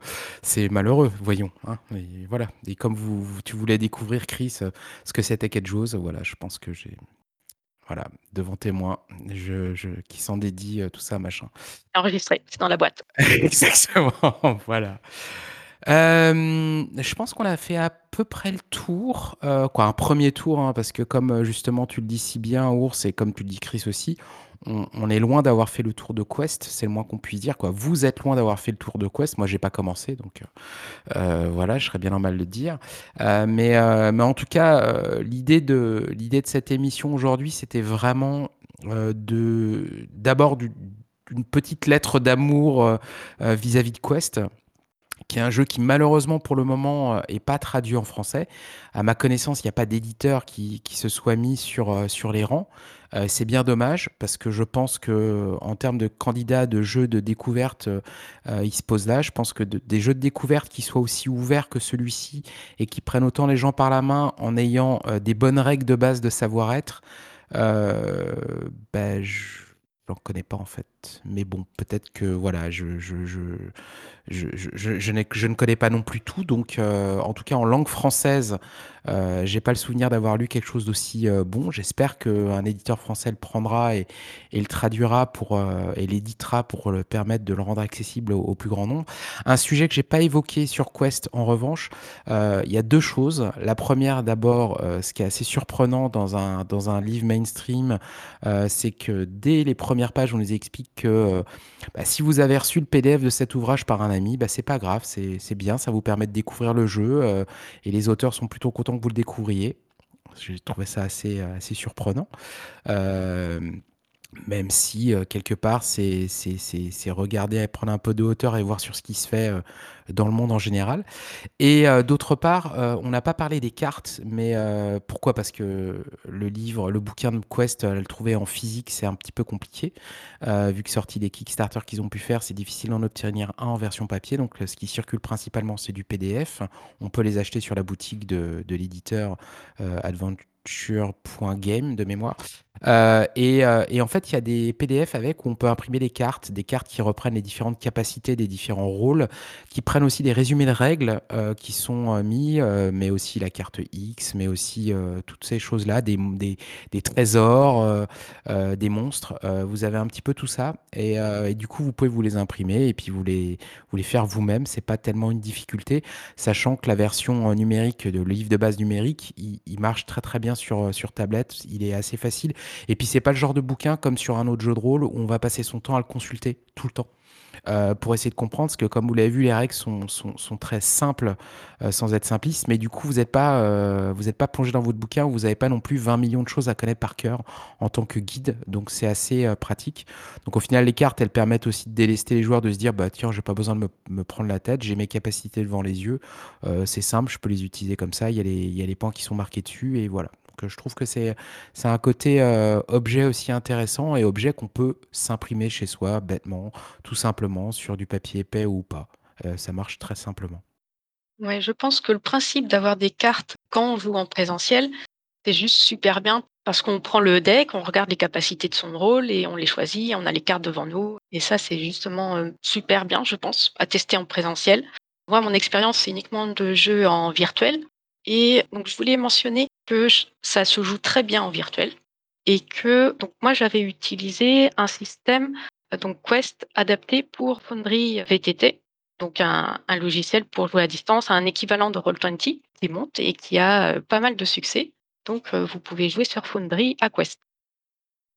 c'est malheureux, voyons. Hein. Et voilà. Et comme vous, tu voulais découvrir, Chris, ce que c'était quelque chose, voilà, je pense que j'ai. Voilà, devant témoin, je, je, qui s'en dédie, tout ça, machin. Enregistré, c'est dans la boîte. Exactement, voilà. Euh, je pense qu'on a fait à peu près le tour, euh, quoi, un premier tour, hein, parce que comme euh, justement tu le dis si bien, Ours, et comme tu le dis Chris aussi, on, est loin d'avoir fait le tour de Quest, c'est le moins qu'on puisse dire. Quoi. Vous êtes loin d'avoir fait le tour de Quest, moi j'ai pas commencé, donc voilà, je serais bien normal de le dire. Mais, mais en tout cas, l'idée de, de cette émission aujourd'hui, c'était vraiment de d'abord d'une petite lettre d'amour vis-à-vis de Quest qui est un jeu qui malheureusement pour le moment est pas traduit en français. À ma connaissance, il n'y a pas d'éditeur qui, qui, se soit mis sur, sur les rangs. Euh, c'est bien dommage parce que je pense que en termes de candidats de jeux de découverte, euh, il se pose là. Je pense que de, des jeux de découverte qui soient aussi ouverts que celui-ci et qui prennent autant les gens par la main en ayant euh, des bonnes règles de base de savoir-être, ben, je n'en connais pas en fait. Mais bon, peut-être que voilà, je, je, je je, ne connais pas non plus tout, donc euh, en tout cas en langue française, euh, j'ai pas le souvenir d'avoir lu quelque chose d'aussi euh, bon. J'espère qu'un éditeur français le prendra et, le traduira pour et l'éditera pour le permettre de le rendre accessible au, plus grand nombre. Un sujet que j'ai pas évoqué sur Quest, en revanche, il y a deux choses. La première, d'abord, ce qui est assez surprenant dans un dans un livre mainstream, c'est que dès les premières pages, on nous explique que bah, si vous avez reçu le PDF de cet ouvrage par un ami, bah, c'est pas grave, c'est bien, ça vous permet de découvrir le jeu euh, et les auteurs sont plutôt contents que vous le découvriez. J'ai trouvé ça assez, assez surprenant. Euh, même si euh, quelque part c'est regarder, prendre un peu de hauteur et voir sur ce qui se fait euh, dans le monde en général. Et euh, d'autre part, on n'a pas parlé des cartes, mais pourquoi? Parce que le livre, le bouquin de Quest, le trouver en physique, c'est un petit peu compliqué. Vu que sorti des Kickstarter qu'ils ont pu faire, c'est difficile d'en obtenir un en version papier. Donc ce qui circule principalement, c'est du PDF. On peut les acheter sur la boutique de, de l'éditeur Adventure Game de mémoire. Euh, et, euh, et, en fait, il y a des PDF avec où on peut imprimer des cartes, des cartes qui reprennent les différentes capacités des différents rôles, qui prennent aussi des résumés de règles euh, qui sont mis, mais aussi la carte X, mais aussi toutes ces choses-là, des, des, des, trésors, des monstres. vous avez un petit peu tout ça, et, et, du coup, vous pouvez vous les imprimer et puis vous les, vous les faire vous-même. C'est pas tellement une difficulté, sachant que la version numérique de le livre de base numérique, il, il marche très très bien sur, sur tablette. Il est assez facile. Et puis c'est pas le genre de bouquin comme sur un autre jeu de rôle où on va passer son temps à le consulter tout le temps. euh, pour essayer de comprendre, parce que comme vous l'avez vu, les règles sont, sont, sont très simples euh, sans être simplistes, mais du coup, vous n'êtes pas, euh, pas plongé dans votre bouquin, vous n'avez pas non plus 20 millions de choses à connaître par cœur en tant que guide, donc c'est assez euh, pratique. Donc au final, les cartes, elles permettent aussi de délester les joueurs, de se dire, bah tiens, j'ai pas besoin de me, me prendre la tête, j'ai mes capacités devant les yeux, euh, c'est simple, je peux les utiliser comme ça, il y, a il y a les points qui sont marqués dessus, et voilà. Donc, je trouve que c'est c'est un côté euh, objet aussi intéressant et objet qu'on peut s'imprimer chez soi bêtement, tout simplement, sur du papier épais ou pas. Euh, ça marche très simplement. Ouais, je pense que le principe d'avoir des cartes quand on joue en présentiel, c'est juste super bien parce qu'on prend le deck, on regarde les capacités de son rôle et on les choisit, on a les cartes devant nous. Et ça, c'est justement euh, super bien, je pense, à tester en présentiel. Moi, mon expérience, c'est uniquement de jeu en virtuel. Et donc, je voulais mentionner que ça se joue très bien en virtuel et que donc moi, j'avais utilisé un système euh, donc Quest adapté pour Foundry VTT, donc un, un logiciel pour jouer à distance, un équivalent de Roll20 qui monte et qui a euh, pas mal de succès. Donc, euh, vous pouvez jouer sur Foundry à Quest.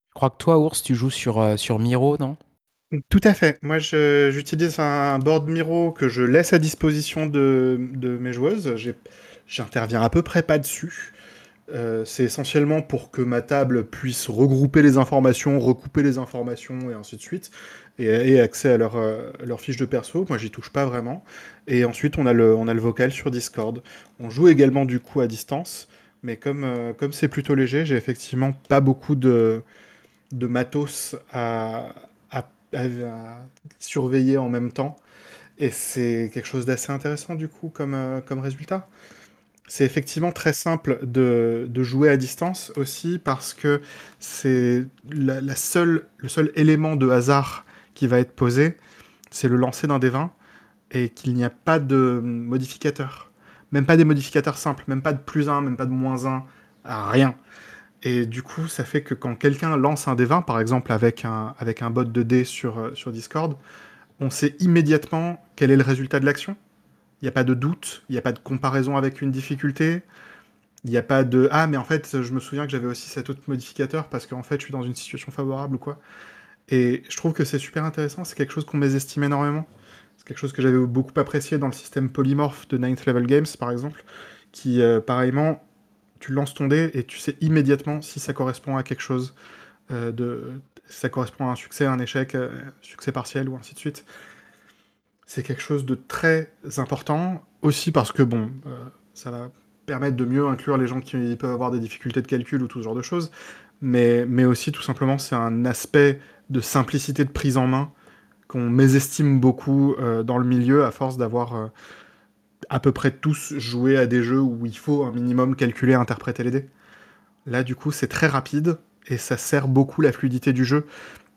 Je crois que toi, Ours, tu joues sur, euh, sur Miro, non? Tout à fait. Moi, je- j'utilise un board Miro que je laisse à disposition de, de mes joueuses. J'ai- J'interviens à peu près pas dessus. Euh, c'est essentiellement pour que ma table puisse regrouper les informations, recouper les informations et ainsi de suite, et, accès à leur, euh, leur fiche de perso. Moi, j'y touche pas vraiment. Et ensuite, on a le, on a le vocal sur Discord. On joue également du coup à distance, mais comme euh, comme c'est plutôt léger, j'ai effectivement pas beaucoup de, de matos à, à- à- surveiller en même temps. Et c'est quelque chose d'assez intéressant du coup comme, comme résultat. C'est effectivement très simple de, jouer à distance aussi parce que c'est le seul élément de hasard qui va être posé, c'est le lancer d'un des 20 et qu'il n'y a pas de modificateur. Même pas des modificateurs simples, même pas de plus un, même pas de moins un, rien. Et du coup, ça fait que quand quelqu'un lance un des 20, par exemple avec un, avec bot de dés sur Discord, on sait immédiatement quel est le résultat de l'action. Il n'y a pas de doute, il n'y a pas de comparaison avec une difficulté, il n'y a pas de Ah, mais en fait, je me souviens que j'avais aussi cet autre modificateur parce qu'en fait, je suis dans une situation favorable ou quoi. Et je trouve que c'est super intéressant, c'est quelque chose qu'on mésestime énormément. C'est quelque chose que j'avais beaucoup apprécié dans le système polymorphe de Ninth Level Games, par exemple, qui, euh, pareillement, tu lances ton dé et tu sais immédiatement si ça correspond à quelque chose euh, de. ça correspond à un succès, un échec, euh, succès partiel ou ainsi de suite. C'est quelque chose de très important, aussi parce que, bon, euh, ça va permettre de mieux inclure les gens qui peuvent avoir des difficultés de calcul ou tout ce genre de choses, mais, aussi, tout simplement, c'est un aspect de simplicité de prise en main qu'on mésestime beaucoup euh, dans le milieu à force d'avoir euh, à peu près tous joué à des jeux où il faut un minimum calculer, interpréter les dés. Là, du coup, c'est très rapide et ça sert beaucoup la fluidité du jeu,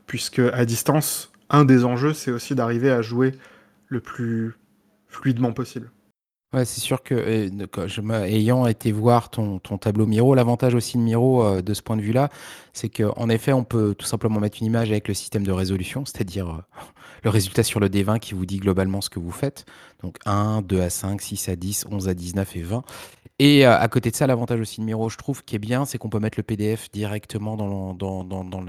puisque à distance, un des enjeux, c'est aussi d'arriver à jouer le plus fluidement possible. Ouais, c'est sûr que ayant été voir ton, ton tableau Miro, l'avantage aussi de Miro euh, de ce point de vue-là, c'est qu'en effet, on peut tout simplement mettre une image avec le système de résolution, c'est-à-dire euh, le résultat sur le D20 qui vous dit globalement ce que vous faites. Donc 1, 2 à 5, 6 à 10, 11 à 19 et 20. Et euh, à côté de ça, l'avantage aussi de Miro, je trouve, qui est bien, c'est qu'on peut mettre le PDF directement dans le, dans, dans, dans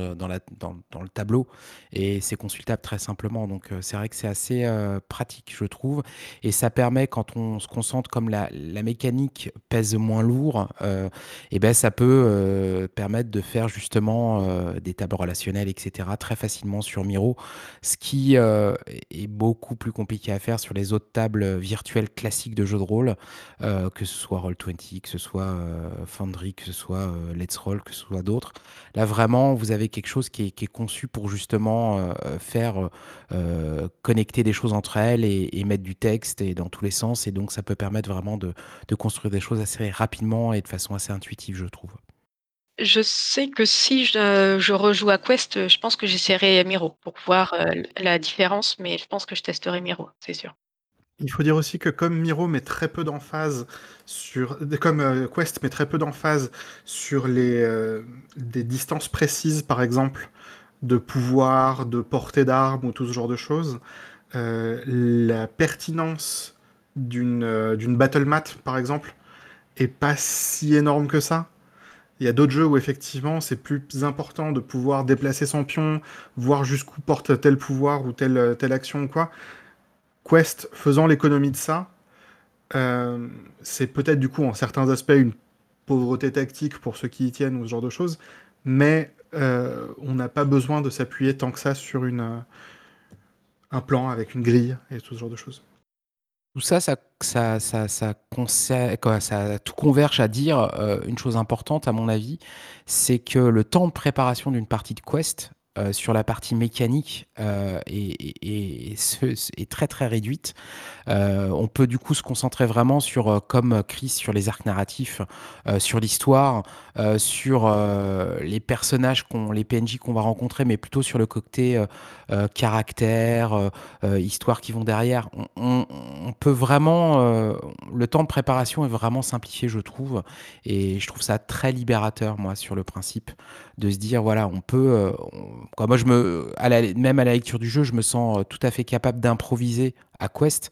le, tableau et c'est consultable très simplement. Donc euh, c'est vrai que c'est assez euh, pratique, je trouve. Et ça permet, quand on se concentre comme la, la mécanique pèse moins lourd, et ben ça peut permettre de faire justement des tables relationnelles, etc. très facilement sur Miro, ce qui euh, est beaucoup plus compliqué à faire sur les autres tables virtuelles classiques de jeux de rôle, euh, que ce soit Roll20, que ce soit euh, Foundry, que ce soit euh, Let's Roll, que ce soit d'autres. Là vraiment, vous avez quelque chose qui est, conçu pour justement faire connecter des choses entre elles et, et mettre du texte et dans tous les sens. Et donc, ça peut permettre vraiment de construire des choses assez rapidement et de façon assez intuitive, je trouve. Je sais que si je, je rejoue à Quest, je pense que j'essaierai Miro pour voir euh, la différence, mais je pense que je testerai Miro, c'est sûr. Il faut dire aussi que comme Miro met très peu d'emphase sur, comme euh, Quest met très peu d'emphase sur les euh, des distances précises, par exemple, de pouvoir, de portée d'armes ou tout ce genre de choses, euh, la pertinence d'une euh, d'une battle mat, par exemple, est pas si énorme que ça. Il y a d'autres jeux où effectivement c'est plus important de pouvoir déplacer son pion, voir jusqu'où porte tel pouvoir ou telle, telle action ou quoi. Quest faisant l'économie de ça, euh, c'est peut-être du coup en certains aspects une pauvreté tactique pour ceux qui y tiennent ou ce genre de choses, mais euh, on n'a pas besoin de s'appuyer tant que ça sur une, euh, un plan avec une grille et tout ce genre de choses. Tout ça, ça, ça, ça, tout converge à dire une chose importante, à mon avis, c'est que le temps de préparation d'une partie de Quest, euh, sur la partie mécanique euh, est, très très réduite. Euh, on peut du coup se concentrer vraiment sur, comme Chris, sur les arcs narratifs, sur l'histoire, sur les personnages, qu'on, les PNJ qu'on va rencontrer, mais plutôt sur le côté caractère, histoire qui vont derrière. On, peut vraiment, le temps de préparation est vraiment simplifié, je trouve, et je trouve ça très libérateur, moi, sur le principe de se dire voilà, on peut. Euh, moi, je me, même à la lecture du jeu, je me sens euh, tout à fait capable d'improviser à Quest.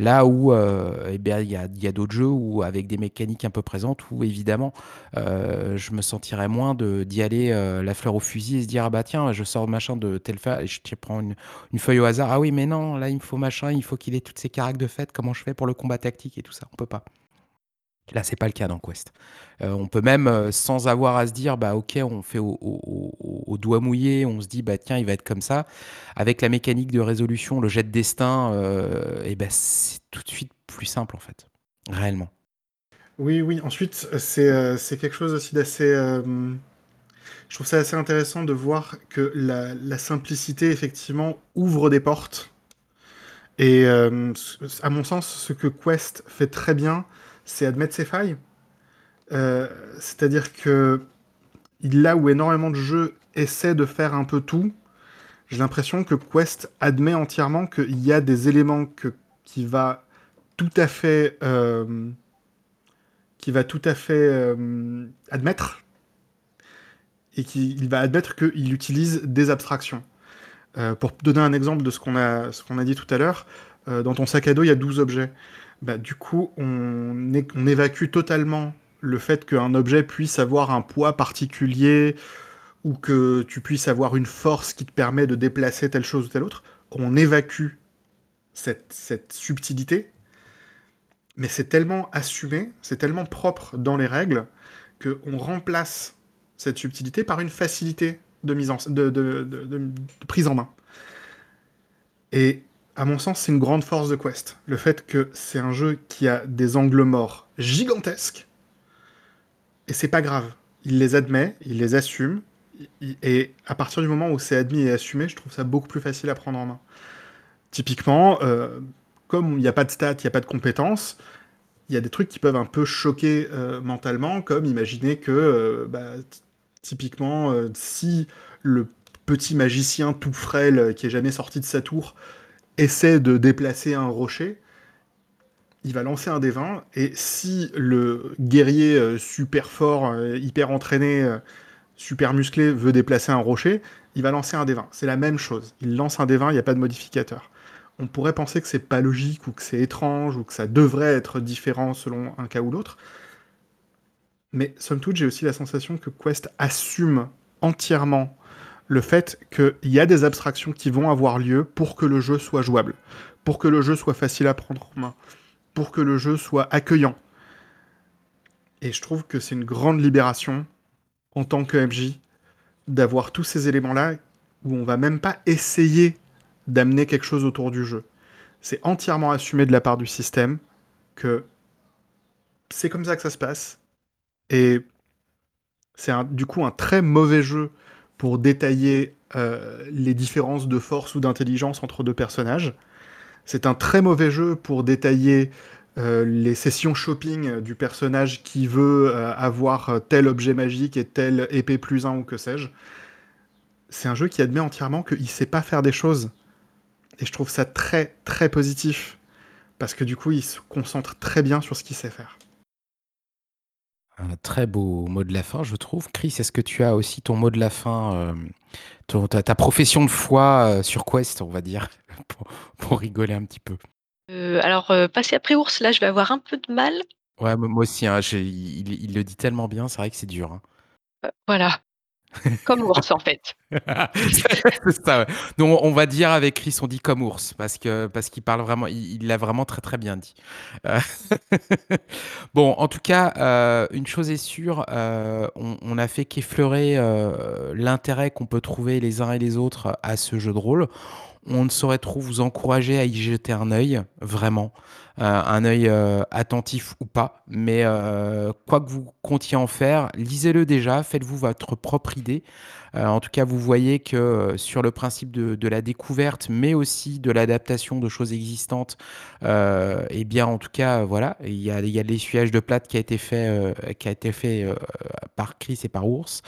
Là où euh, eh bien, il y a, d'autres jeux où, avec des mécaniques un peu présentes, où évidemment, je me sentirais moins d'y aller la fleur au fusil et se dire ah bah tiens, je sors machin de telle feuille, je prends une, feuille au hasard. Ah oui, mais non, là il me faut machin, il faut qu'il ait toutes ces caractères de fait. Comment je fais pour le combat tactique et tout ça? On peut pas. Là, c'est pas le cas dans Quest. Euh, on peut même, euh, sans avoir à se dire, bah ok, on fait au, doigt mouillé, on se dit, bah tiens, il va être comme ça. Avec la mécanique de résolution, le jet de destin, euh, et ben c'est tout de suite plus simple en fait, réellement. Oui, oui. Ensuite, c'est quelque chose aussi d'assez. je trouve ça assez intéressant de voir que la simplicité, effectivement, ouvre des portes. Et à mon sens, ce que Quest fait très bien, c'est admettre ses failles. Euh, c'est-à-dire que là où énormément de jeux essaient de faire un peu tout, j'ai l'impression que Quest admet entièrement qu'il y a des éléments que, qui va tout à fait, euh, qui va tout à fait euh, admettre, et qu'il va admettre qu'il utilise des abstractions. pour donner un exemple de ce qu'on a, ce qu'on a dit tout à l'heure, dans ton sac à dos, il y a 12 objets. Bah, du coup, on, évacue totalement le fait qu'un objet puisse avoir un poids particulier ou que tu puisses avoir une force qui te permet de déplacer telle chose ou telle autre. On évacue cette, subtilité, mais c'est tellement assumé, c'est tellement propre dans les règles, qu'on remplace cette subtilité par une facilité de, mise en, de, prise en main. Et à mon sens, c'est une grande force de Quest. Le fait que c'est un jeu qui a des angles morts gigantesques, et c'est pas grave. Il les admet, il les assume, et à partir du moment où c'est admis et assumé, je trouve ça beaucoup plus facile à prendre en main. Typiquement, euh, comme il n'y a pas de stats, il n'y a pas de compétences, il y a des trucs qui peuvent un peu choquer euh, mentalement, comme imaginer que, euh, bah, typiquement, si le petit magicien tout frêle qui est jamais sorti de sa tour essaie de déplacer un rocher, il va lancer un des 20, et si le guerrier euh, super fort, euh, hyper entraîné, euh, super musclé veut déplacer un rocher, il va lancer un des 20. C'est la même chose. Il lance un des 20, il n'y a pas de modificateur. On pourrait penser que c'est pas logique, ou que c'est étrange, ou que ça devrait être différent selon un cas ou l'autre. Mais somme toute, j'ai aussi la sensation que Quest assume entièrement le fait qu'il y a des abstractions qui vont avoir lieu pour que le jeu soit jouable, pour que le jeu soit facile à prendre en main, pour que le jeu soit accueillant. Et je trouve que c'est une grande libération en tant que MJ d'avoir tous ces éléments-là où on va même pas essayer d'amener quelque chose autour du jeu. C'est entièrement assumé de la part du système que c'est comme ça que ça se passe. Et c'est du coup un très mauvais jeu pour détailler euh, les différences de force ou d'intelligence entre deux personnages. C'est un très mauvais jeu pour détailler euh, les sessions shopping du personnage qui veut euh, avoir tel objet magique et telle épée plus 1 ou que sais-je. C'est un jeu qui admet entièrement qu'il sait pas faire des choses. Et je trouve ça très très positif. Parce que du coup, il se concentre très bien sur ce qu'il sait faire. Un très beau mot de la fin, je trouve. Chris, est-ce que tu as aussi ton mot de la fin, euh, ta, profession de foi euh, sur Quest, on va dire, pour, rigoler un petit peu? Euh, alors, passer après ours, là, je vais avoir un peu de mal. Ouais, moi aussi, hein, il, le dit tellement bien, c'est vrai que c'est dur. Hein. Heu, voilà. Comme ours, en fait. C'est ça. Donc on va dire avec Chris, on dit comme ours parce qu'il parle vraiment il l'a vraiment très, très bien dit. Heu, bon, en tout cas, heu, une chose est sûre, heu, on on a fait qu'effleurer, l'intérêt qu'on peut trouver les uns et les autres à ce jeu de rôle. On ne saurait trop vous encourager à y jeter un œil, vraiment, un œil, heu, attentif ou pas, mais heu, quoi que vous comptiez en faire, lisez-le déjà, faites-vous votre propre idée. En tout cas, vous voyez que, sur le principe de de la découverte, mais aussi de l'adaptation de choses existantes, et bien, en tout cas, voilà, il y a il y a l'essuyage de plâtre qui a été fait, qui a été fait, par Chris et par Ours.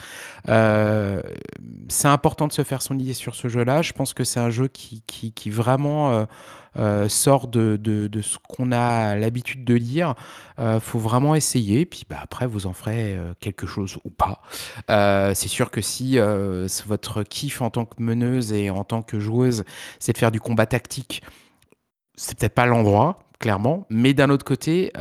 C'est important de se faire son idée sur ce jeu-là. Je pense que c'est un jeu qui qui qui vraiment, sort de de de ce qu'on a l'habitude de lire. Heu, faut vraiment essayer, puis, bah, après vous en ferez, heu, quelque chose ou pas. C'est sûr que si, votre kiff en tant que meneuse et en tant que joueuse, c'est de faire du combat tactique, c'est peut-être pas l'endroit, clairement. Mais d'un autre côté,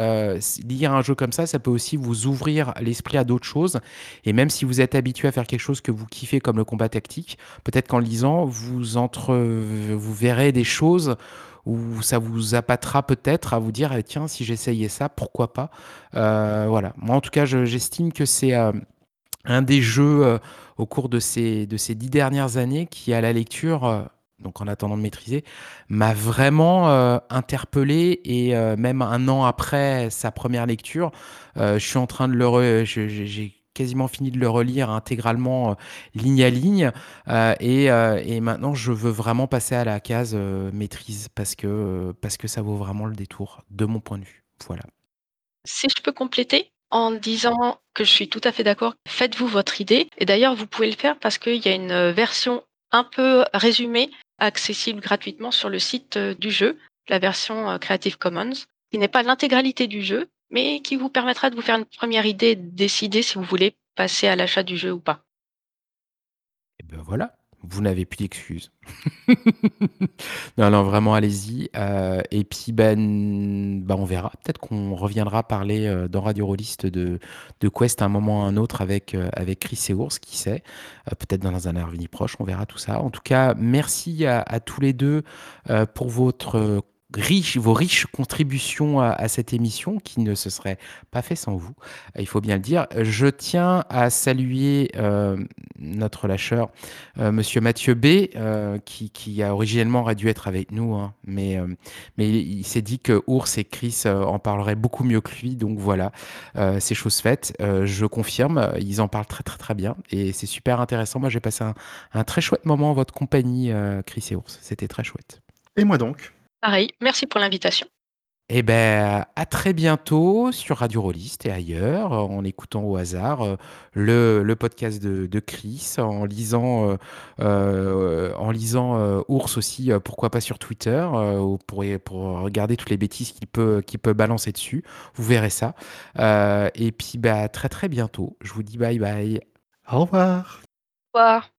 lire un jeu comme ça, ça peut aussi vous ouvrir l'esprit à d'autres choses et même si vous êtes habitué à faire quelque chose que vous kiffez comme le combat tactique, peut-être qu'en lisant, vous entre vous verrez des choses où ça vous appâtera peut-être à vous dire: «Eh tiens, si j'essayais ça, pourquoi pas?» heu, voilà. Moi, en tout cas, je j'estime que c'est, hem, un des jeux, heu, au cours de ces de ces 10 dernières années qui, à la lecture, donc en attendant de maîtriser, m'a vraiment, interpellé et même 1 an après sa première lecture, je suis en train de le quasiment fini de le relire intégralement, heu, ligne à ligne, heu et heu et maintenant je veux vraiment passer à la case, maîtrise parce que, parce que ça vaut vraiment le détour, de mon point de vue. Voilà. Si je peux compléter, en disant que je suis tout à fait d'accord, faites-vous votre idée et d'ailleurs vous pouvez le faire parce qu'il y a une, version un peu résumée, accessible gratuitement sur le site, du jeu, la version, Creative Commons, qui n'est pas l'intégralité du jeu, mais qui vous permettra de vous faire une 1re idée, décider si vous voulez passer à l'achat du jeu ou pas. Et ben voilà, vous n'avez plus d'excuses. Non, non, vraiment allez-y, heu et puis, ben, bah, on verra. Peut-être qu'on reviendra parler, heu, dans Radio Rollist de de Quest à un moment ou à un autre avec, avec Chris et Ours, qui sait? Peut-être dans un avenir proche, on verra tout ça. En tout cas, merci à tous les 2, heu, pour votre vos riches contributions à cette émission qui ne se serait pas fait sans vous, il faut bien le dire. Je tiens à saluer, hem, notre lâcheur, heu, monsieur Mathieu B, heu, qui a originellement aurait dû être avec nous, hein, mais hem, mais il s'est dit que Ours et Chris, en parleraient beaucoup mieux que lui, donc voilà, c'est chose faite. Je confirme, ils en parlent très, très, très bien et c'est super intéressant. Moi, j'ai passé un très chouette moment en votre compagnie, Chris et Ours. C'était très chouette. Et moi donc? Pareil, merci pour l'invitation. Et beh, à très bientôt sur Radio Rollist et ailleurs, en écoutant au hasard, heu, le le podcast de de Chris, en lisant, heu heu, en lisant, Ours aussi, pourquoi pas sur Twitter, pour pour regarder toutes les bêtises qu'il peut qu'il peut balancer dessus. Vous verrez ça, et puis, bah, à très, très bientôt. Je vous dis bye bye. Au revoir. Au revoir.